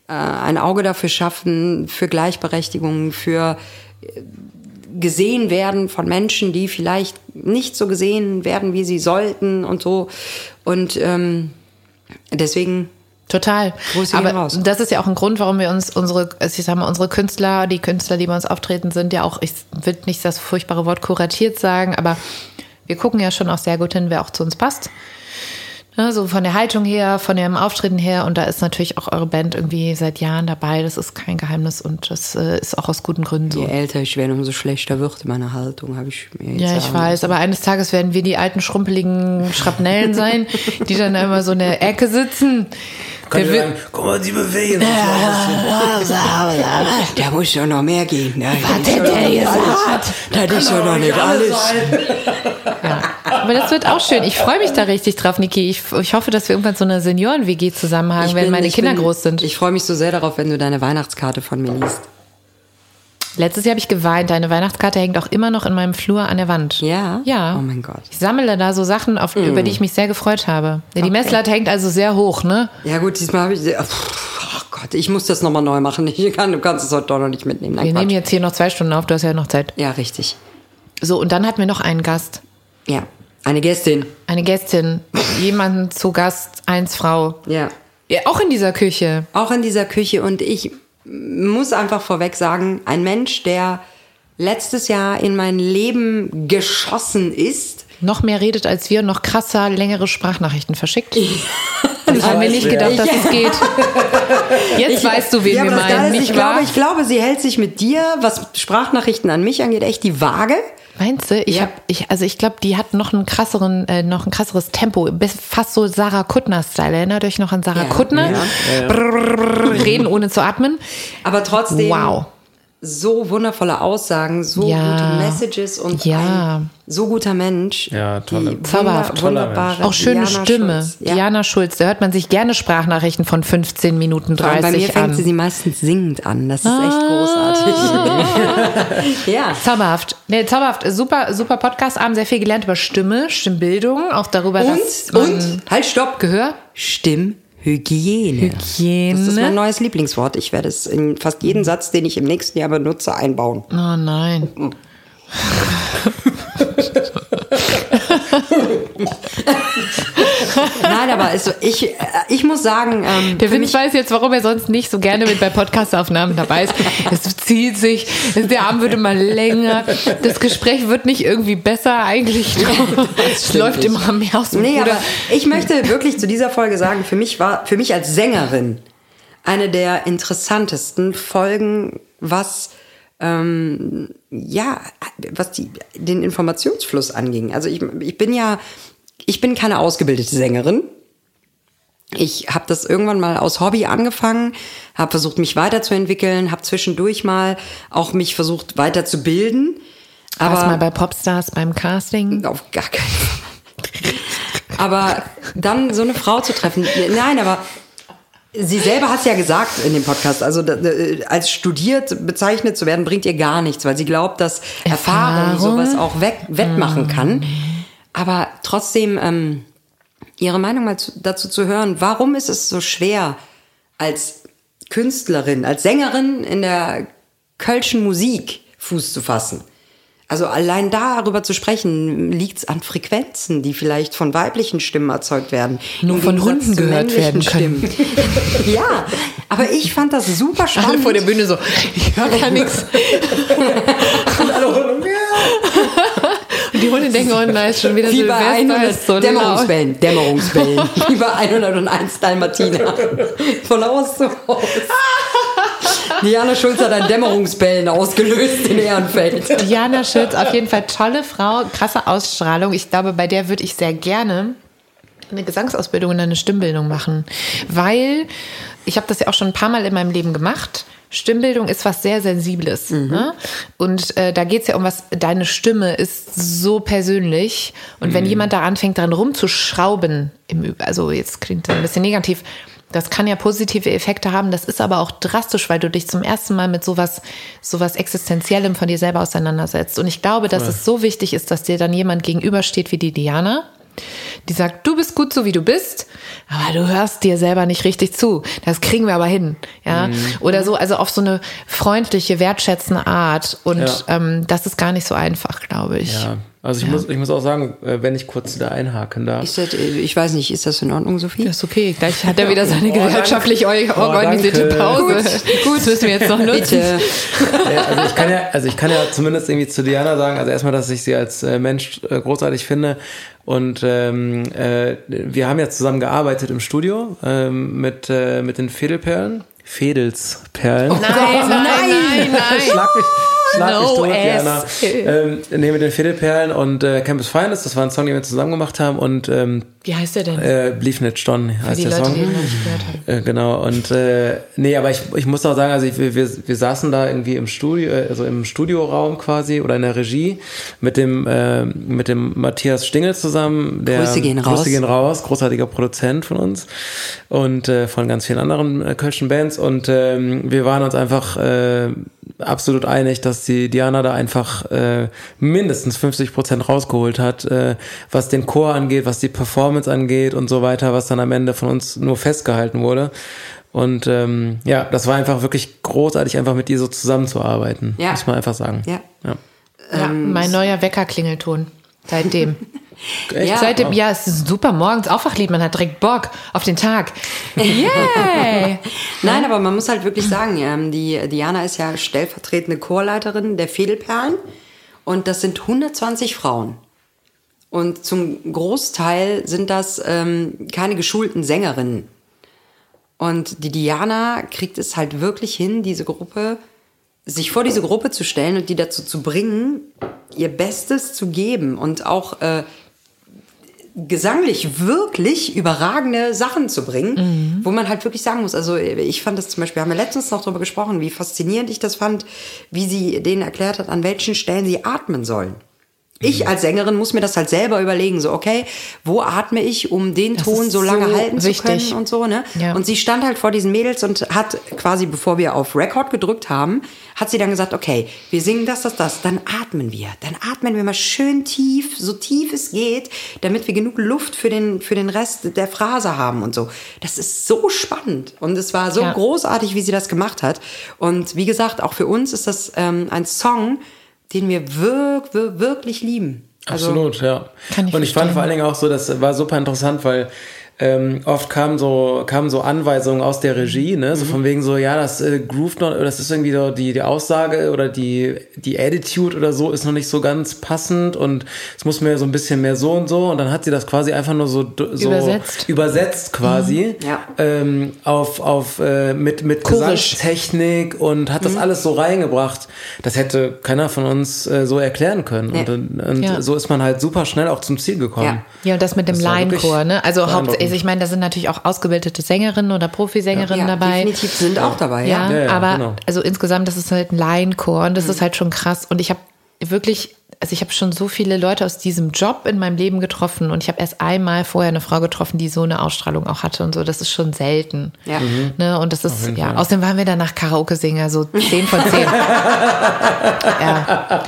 äh, ein Auge dafür schaffen, für Gleichberechtigung, für äh, gesehen werden von Menschen, die vielleicht nicht so gesehen werden, wie sie sollten und so. Und ähm, deswegen Total. Aber das ist ja auch ein Grund, warum wir uns unsere, ich sag mal, unsere Künstler, die Künstler, die bei uns auftreten, sind ja auch, ich will nicht das furchtbare Wort kuratiert sagen, aber wir gucken ja schon auch sehr gut hin, wer auch zu uns passt. Ne, so von der Haltung her, von dem Auftreten her und da ist natürlich auch eure Band irgendwie seit Jahren dabei. Das ist kein Geheimnis und das äh, ist auch aus guten Gründen so. je älter ich werde, umso schlechter wird meine Haltung, habe ich mir jetzt Ja, ich weiß, aber eines Tages werden wir die alten schrumpeligen Schrapnellen sein, die dann immer so in der Ecke sitzen. Könnt ihr sagen, guck mal, die bewegen. Da muss doch noch mehr gehen. Ne? Was hat der gesagt? Das ist doch noch nicht alles. Ja. Aber das wird auch schön. Ich freue mich da richtig drauf, Niki. Ich, ich hoffe, dass wir irgendwann so eine Senioren-WG zusammen haben, wenn bin- meine Kinder bin- groß sind. Ich freue mich so sehr darauf, wenn du deine Weihnachtskarte von mir liest. Letztes Jahr habe ich geweint. Deine Weihnachtskarte hängt auch immer noch in meinem Flur an der Wand. Ja? Ja. Oh mein Gott. Ich sammle da so Sachen, auf, über die ich mich sehr gefreut habe. Ja, Die Messlatte hängt also sehr hoch, ne? Ja gut, diesmal habe ich... Oh Gott, ich muss das nochmal neu machen. Ich kann, du kannst es heute doch noch nicht mitnehmen. Nein, Wir Quatsch. nehmen jetzt hier noch zwei Stunden auf, du hast ja noch Zeit. Ja, richtig. So, und dann hatten wir noch einen Gast. Ja. Eine Gästin. Eine Gästin. <laughs> Jemanden zu Gast, eins Frau. Ja. Ja, auch in dieser Küche. Auch in dieser Küche. Und ich muss einfach vorweg sagen, ein Mensch, der letztes Jahr in mein Leben geschossen ist. Noch mehr redet als wir, noch krasser, längere Sprachnachrichten verschickt. Das <laughs> haben wir nicht gedacht, dass es geht. Jetzt weißt du, wen Ja, wir meinen, ist, ich glaube, ich glaube, sie hält sich mit dir, was Sprachnachrichten an mich angeht, echt die Waage. Meinst du? Ich Ja. hab, ich, also ich glaube, die hat noch einen krasseren, äh, noch ein krasseres Tempo. Bis- Fast so Sarah Kuttner-Style. Erinnert euch noch an Sarah Ja, Kuttner? ja. Brrrr, reden ohne zu atmen. Aber trotzdem Wow. So wundervolle Aussagen, so Ja. gute Messages und Ja. ein so guter Mensch. Ja, tolle- Die Zauberhaft. Toller wunderbare Auch schöne Diana Stimme. Schulz. Ja. Diana Schulz. Da hört man sich gerne Sprachnachrichten von 15 Minuten Vor allem 30 Bei mir fängt an. sie sie meistens singend an. Das ist echt Ah. großartig. <laughs> ja. Zauberhaft. Nee, zauberhaft. Super, super Podcast-Abend. Sehr viel gelernt über Stimme, Stimmbildung. Auch darüber, dass Und, man und, halt, stopp. Gehör. Stimmhygiene. Hygiene. Das ist mein neues Lieblingswort. Ich werde es in fast jeden Satz, den ich im nächsten Jahr benutze, einbauen. Oh nein. <laughs> <laughs> Nein, aber also ich, äh, ich muss sagen, ähm, Der Vince weiß jetzt, warum er sonst nicht so gerne mit bei Podcastaufnahmen dabei ist. Es zieht sich, der Arm wird immer länger, das Gespräch wird nicht irgendwie besser eigentlich. Es läuft nicht. immer mehr aus dem Nee, aber ich möchte wirklich zu dieser Folge sagen, für mich war, für mich als Sängerin eine der interessantesten Folgen, was ähm, ja, was die, den Informationsfluss anging. Also ich, ich bin ja, ich bin keine ausgebildete Sängerin. Ich habe das irgendwann mal aus Hobby angefangen, habe versucht, mich weiterzuentwickeln, habe zwischendurch mal auch mich versucht weiterzubilden. Warst Aber mal bei Popstars beim Casting? auf gar keinen Fall. Aber dann so eine Frau zu treffen, nein, aber sie selber hat es ja gesagt in dem Podcast, also als studiert bezeichnet zu werden, bringt ihr gar nichts, weil sie glaubt, dass Erfahrung, Erfahrung? sowas auch weg, wettmachen kann. Aber trotzdem ähm, ihre Meinung mal zu, dazu zu hören, warum ist es so schwer als Künstlerin, als Sängerin in der kölschen Musik Fuß zu fassen? Also allein darüber zu sprechen, liegt es an Frequenzen, die vielleicht von weiblichen Stimmen erzeugt werden. Nur von Hunden gehört werden können. Stimmen. <laughs> ja, aber ich fand das super Alle spannend. vor der Bühne so, ich höre gar nichts. <laughs> Und die Hunde denken, oh nein, ist schon wieder Wie bei Silvester, 100 ist so laut. Dämmerungsbällen, Dämmerungsbällen. Wie <laughs> bei 101 Dalmatiner. Von Haus zu Haus. Diana Schulz hat ein Dämmerungsbällen ausgelöst in Ehrenfeld. Diana Schütz, auf jeden Fall tolle Frau, krasse Ausstrahlung. Ich glaube, bei der würde ich sehr gerne eine Gesangsausbildung und eine Stimmbildung machen, weil ich habe das ja auch schon ein paar Mal in meinem Leben gemacht. Stimmbildung ist was sehr Sensibles. Ne? Und äh, da geht's ja um was, deine Stimme ist so persönlich. Und wenn jemand da anfängt, dran rumzuschrauben, im, also jetzt klingt das ein bisschen negativ, das kann ja positive Effekte haben. Das ist aber auch drastisch, weil du dich zum ersten Mal mit sowas, sowas Existenziellem von dir selber auseinandersetzt. Und ich glaube, dass es so wichtig ist, dass dir dann jemand gegenübersteht wie die Diana, die sagt, du bist gut so wie du bist, aber du hörst dir selber nicht richtig zu. Das kriegen wir aber hin, ja. Oder so, also auf so eine freundliche, wertschätzende Art. Und Ja. ähm, das ist gar nicht so einfach, glaube ich. Ja, also ich, Muss, ich muss auch sagen, äh, wenn ich kurz da einhaken darf. Ist das, äh, ich weiß nicht, ist das in Ordnung, Sophie? Das ist okay. Gleich hat er wieder seine danke. gewerkschaftlich or- Oh, organisierte danke. Pause. Gut. Das müssen wir jetzt noch nutzen. Bitte. Ja, also ich kann ja, also ich kann ja zumindest irgendwie zu Diana sagen, also erstmal, dass ich sie als äh, Mensch großartig finde. Und ähm, äh, wir haben ja zusammen gearbeitet im Studio ähm, mit, äh, mit den Fädelperlen. Fädelsperlen. Nein, nein, nein, nein. Schlag mich, schlag mich tot. Diana. Ähm, nee, mit den Fädelperlen und äh, Campus Finest, das war ein Song, den wir zusammen gemacht haben und ähm, Wie heißt der denn? äh, Blief nicht Stonn Für heißt die der Leute, Song. die ihn noch nicht gehört haben. Äh, genau, und äh, nee, aber ich, ich muss auch sagen, also ich, wir, wir, wir saßen da irgendwie im Studio, äh, also im Studioraum quasi oder in der Regie mit dem, äh, mit dem Matthias Stingel zusammen. Der, Grüße gehen raus. Grüße gehen raus, großartiger Produzent von uns und äh, von ganz vielen anderen äh, Kölschen Bands. Und ähm, wir waren uns einfach äh, absolut einig, dass die Diana da einfach äh, mindestens 50 Prozent rausgeholt hat, äh, was den Chor angeht, was die Performance angeht und so weiter, was dann am Ende von uns nur festgehalten wurde. Und ähm, ja, das war einfach wirklich großartig, einfach mit ihr so zusammenzuarbeiten, Ja. muss man einfach sagen. Ja. ja. Ja, mein neuer Wecker-Klingelton. Seitdem. <laughs> Ja. Seitdem, ja, es ist ein super morgens Aufwachlied, man hat direkt Bock auf den Tag. <laughs> Yay! <laughs> Nein, aber man muss halt wirklich sagen, ähm, die Diana ist ja stellvertretende Chorleiterin der Fädelperlen und das sind 120 Frauen. Und zum Großteil sind das ähm, keine geschulten Sängerinnen. Und die Diana kriegt es halt wirklich hin, diese Gruppe, sich vor diese Gruppe zu stellen und die dazu zu bringen, ihr Bestes zu geben und auch äh, gesanglich wirklich überragende Sachen zu bringen, wo man halt wirklich sagen muss, also ich fand das zum Beispiel, haben wir letztens noch darüber gesprochen, wie faszinierend ich das fand, wie sie denen erklärt hat, an welchen Stellen sie atmen sollen. Ich als Sängerin muss mir das halt selber überlegen, so okay, wo atme ich, um den Das Ton so lange so halten wichtig. zu können und so, ne? Ja. Und sie stand halt vor diesen Mädels und hat quasi, bevor wir auf Record gedrückt haben, hat sie dann gesagt, okay, wir singen das, das, das, dann atmen wir. Dann atmen wir mal schön tief, so tief es geht, damit wir genug Luft für den, für den Rest der Phrase haben und so. Das ist so spannend und es war so Ja. großartig, wie sie das gemacht hat. Und wie gesagt, auch für uns ist das ähm, ein Song, den wir wirk, wir wirklich lieben. Also, Absolut, ja. Kann ich und ich fand verstehen. vor allen Dingen auch so, das war super interessant, weil ähm, oft kamen so, kamen so Anweisungen aus der Regie, ne? Mhm. So von wegen so, ja, das äh, groovt noch, das ist irgendwie so die, die Aussage oder die, die Attitude oder so ist noch nicht so ganz passend und es muss mir so ein bisschen mehr so und so. Und dann hat sie das quasi einfach nur so, so Übersetzt. übersetzt quasi Ja. ähm, auf, auf äh, mit, mit. Gesangstechnik und hat das alles so reingebracht. Das hätte keiner von uns äh, so erklären können. Nee. Und, und Ja. so ist man halt super schnell auch zum Ziel gekommen. Ja. Ja, und das mit dem Das Laienchor, ne? Also beeindruckend. Hauptsächlich, ich meine, da sind natürlich auch ausgebildete Sängerinnen oder Profisängerinnen ja, dabei. definitiv sind auch dabei, ja. Ja, Ja, ja, aber genau. also insgesamt, das ist halt ein Laienchor und das Mhm. ist halt schon krass. Und ich habe wirklich, also ich habe schon so viele Leute aus diesem Job in meinem Leben getroffen und ich habe erst einmal vorher eine Frau getroffen, die so eine Ausstrahlung auch hatte und so. Das ist schon selten. Ja. Ne? Und das ist, ja, außerdem waren wir danach Karaoke-Singer, so 10 von 10. <laughs> ja,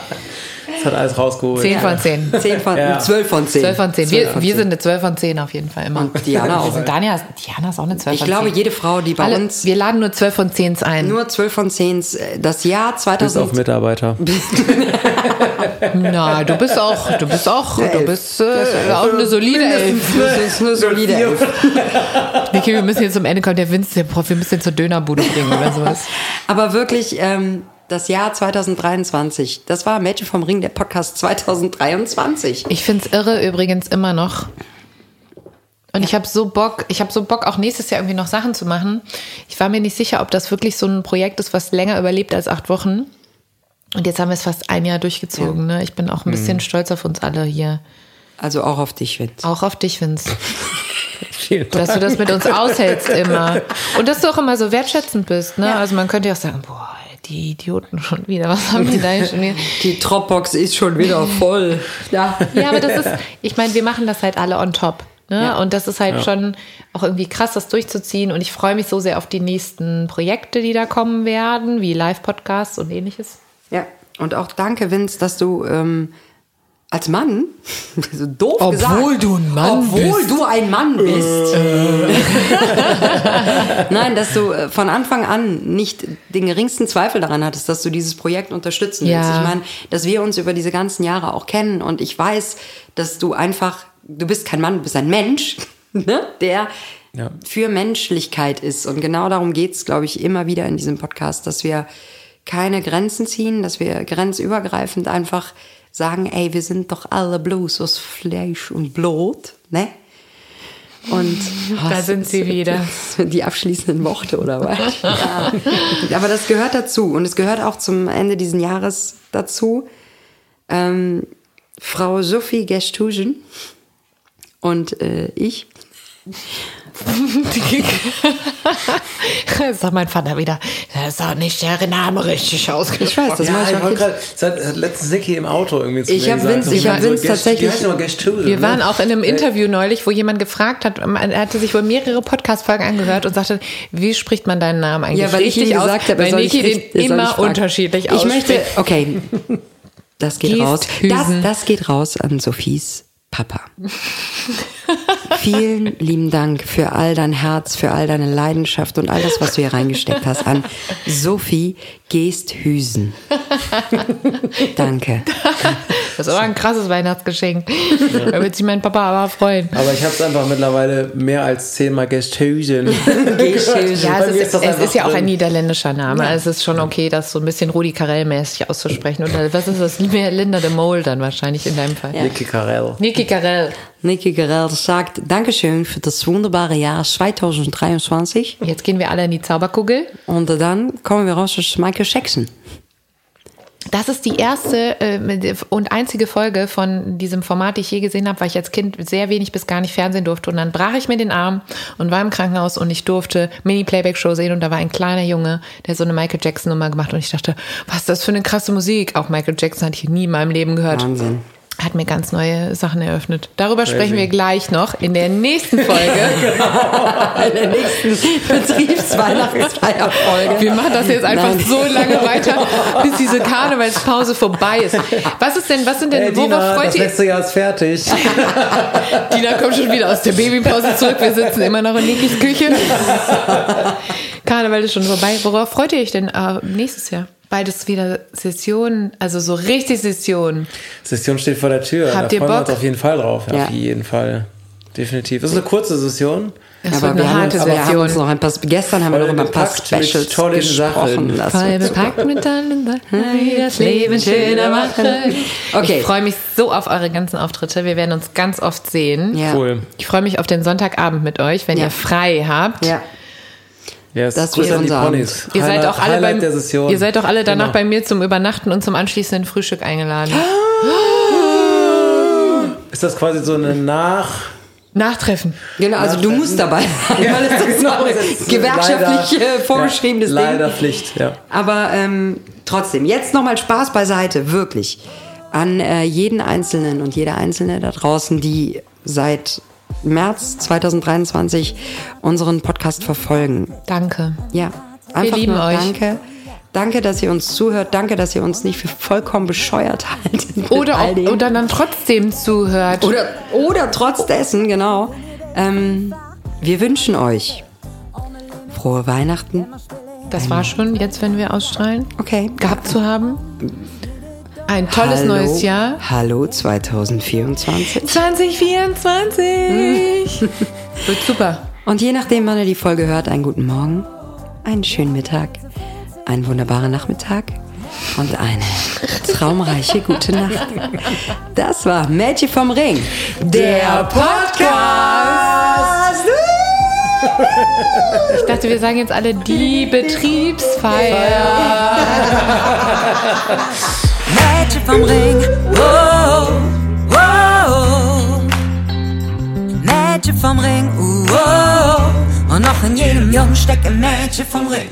Das hat alles rausgeholt. 10 von 10. 10 von, Ja. 12 von 10. 12 von 10. 12 Wir, von wir 10. sind eine 12 von 10 auf jeden Fall immer. Und Diana auch. Dania, Diana ist auch eine 12 Ich von glaube, 10. jede Frau, die bei Alle, uns wir laden nur 12 von 10 ein. nur 12 von 10, das Jahr Bis 2000. auf Mitarbeiter. <laughs> Na, du bist auch, du bist auch, du bist äh, auch eine solide Elf. Das ist eine solide Elf. <laughs> Niki, wir müssen jetzt zum Ende kommen. Der Vince, der Prof, wir müssen den zur Dönerbude bringen oder sowas. Aber wirklich, ähm, das Jahr 2023, das war Mädchen vom Ring, der Podcast 2023. Ich find's irre übrigens immer noch. Und ich habe so Bock, ich habe so Bock, auch nächstes Jahr irgendwie noch Sachen zu machen. Ich war mir nicht sicher, ob das wirklich so ein Projekt ist, was länger überlebt als acht Wochen. Und jetzt haben wir es fast ein Jahr durchgezogen. Ne? Ich bin auch ein bisschen stolz auf uns alle hier. Also auch auf dich, Vince. Auch auf dich, Vince. <laughs> Vielen Dass du das mit uns aushältst immer. Und dass du auch immer so wertschätzend bist. Ne? Also man könnte ja auch sagen, boah, die Idioten schon wieder. Was haben die da hier schon <laughs> wieder? Die Dropbox ist schon wieder voll. Ja. Ja, aber das ist, ich meine, wir machen das halt alle on top. Ne? Ja. Und das ist halt schon auch irgendwie krass, das durchzuziehen. Und ich freue mich so sehr auf die nächsten Projekte, die da kommen werden, wie Live-Podcasts und ähnliches. Ja. Und auch danke, Vince, dass du ähm, als Mann, <laughs> so doof Obwohl gesagt, du ein Mann obwohl bist. du ein Mann bist. <laughs> Nein, dass du äh, von Anfang an nicht den geringsten Zweifel daran hattest, dass du dieses Projekt unterstützen willst. Ja. Ich meine, dass wir uns über diese ganzen Jahre auch kennen und ich weiß, dass du einfach, du bist kein Mann, du bist ein Mensch, <laughs> ne? der Ja. für Menschlichkeit ist. Und genau darum geht's, glaube ich, immer wieder in diesem Podcast, dass wir keine Grenzen ziehen, dass wir grenzübergreifend einfach sagen, ey, wir sind doch alle bloß aus Fleisch und Blut, ne? Und Da sind sie wieder. Die abschließenden Worte oder was? ja. <laughs> Aber das gehört dazu und es gehört auch zum Ende dieses Jahres dazu. Ähm, Frau Sophie Gestugen und äh, ich <laughs> Das sagt mein Vater wieder. Das ist auch nicht der Name richtig ausgesprochen. Ich weiß, das ja, mache ich ich gerade, das hat, letztens Niki im Auto irgendwie zu Ich mir hab gesagt. Vince- ich hab so, Vince tatsächlich- Wir ne? waren auch in einem Interview neulich, wo jemand gefragt hat, er hatte sich wohl mehrere Podcast-Folgen angehört und sagte, wie spricht man deinen Namen eigentlich Ja, weil ich richtig ihm aus? gesagt habe, er weil Niki ich den er ich immer unterschiedlich Ich ausspricht. möchte, okay, das geht raus. Das, das geht raus an Sophies Papa. <laughs> Vielen lieben Dank für all dein Herz, für all deine Leidenschaft und all das, was du hier reingesteckt hast an Sophie Geesthüsen. <laughs> Danke. Das ist aber ein krasses Weihnachtsgeschenk. Da wird sich mein Papa aber freuen. Aber ich habe es einfach mittlerweile mehr als zehnmal gestoßen. <laughs> Ja, Bei es ist, ist das es ist ja auch ein niederländischer Name. Also es ist schon okay, das so ein bisschen Rudi Carell-mäßig auszusprechen. Oder was ist das? Mehr Linda de Mol dann wahrscheinlich in deinem Fall. Niki Karel. Niki Carell. Niki Gerald sagt, Dankeschön für das wunderbare Jahr 2023. Jetzt gehen wir alle in die Zauberkugel. Und dann kommen wir raus aus Michael Jackson. Das ist die erste äh, und einzige Folge von diesem Format, die ich je gesehen habe, weil ich als Kind sehr wenig bis gar nicht Fernsehen durfte. Und dann brach ich mir den Arm und war im Krankenhaus und ich durfte Mini-Playback-Show sehen und da war ein kleiner Junge, der so eine Michael Jackson-Nummer gemacht und ich dachte, was ist das für eine krasse Musik? Auch Michael Jackson hatte ich nie in meinem Leben gehört. Wahnsinn. Hat mir ganz neue Sachen eröffnet. Darüber sprechen wir gleich noch in der nächsten Folge. <laughs> In der nächsten Betriebsweihnachtsfeierfolge. Wir machen das jetzt einfach Nein. so lange weiter, bis diese Karnevalspause vorbei ist. Was ist denn, was sind denn, Hey, worauf Dina, freut das ihr? letzte Jahr ist fertig. <laughs> Dina kommt schon wieder aus der Babypause zurück. Wir sitzen immer noch in Nikis Küche. <laughs> Karneval ist schon vorbei. Worauf freut ihr euch denn äh, nächstes Jahr? Bald ist wieder Session, also so richtig Session. Session steht vor der Tür. Habt da ihr freuen wir Bock? uns auf jeden Fall drauf. Ja. Auf jeden Fall. Definitiv. Das ist eine kurze Session. Es Aber wir haben, wir haben uns Session. noch ein paar, gestern haben wir Voll noch über ein paar Specials tollen gesprochen. Sachen. Das Voll bepackt mit allen Sachen, die das Leben schöner machen. Okay. Ich freue mich so auf eure ganzen Auftritte. Wir werden uns ganz oft sehen. Ja. Cool. Ich freue mich auf den Sonntagabend mit euch, wenn Ja. ihr frei habt. Ja. Ja, es Das an die unser Ponys. Ihr seid auch alle beim, ihr seid doch alle danach Genau. bei mir zum Übernachten und zum anschließenden Frühstück eingeladen. <gasps> Ist das quasi so eine Nach... Nachtreffen. Genau, also du musst dabei sein, weil es <laughs> ist noch ist gewerkschaftlich leider- äh, vorgeschriebenes ja, Leider Ding. Pflicht, ja. Aber ähm, trotzdem, jetzt nochmal Spaß beiseite, wirklich. An äh, jeden Einzelnen und jede Einzelne da draußen, die seit März 2023 unseren Podcast verfolgen. Danke. Ja, einfach lieben nur euch. danke. Danke, dass ihr uns zuhört. Danke, dass ihr uns nicht für vollkommen bescheuert haltet. Oder, auch, oder dann trotzdem zuhört. Oder, oder trotz dessen, genau. Ähm, wir wünschen euch frohe Weihnachten. das war schon, jetzt wenn wir ausstrahlen, Okay. gehabt zu haben. Ein tolles Hallo, neues Jahr. Hallo 2024. 2024. <laughs> Wird super. Und je nachdem, wann ihr die Folge hört, einen guten Morgen, einen schönen Mittag, einen wunderbaren Nachmittag und eine traumreiche gute Nacht. Das war Mädchen vom Ring, der Podcast. Ich dachte, wir sagen jetzt alle die <laughs> Betriebsfeier. <laughs> Mädchen vom Ring. Oh, oh. Mädchen vom Ring. Oh, oh. Und noch in jedem Jungen steckt ein Mädchen vom Ring.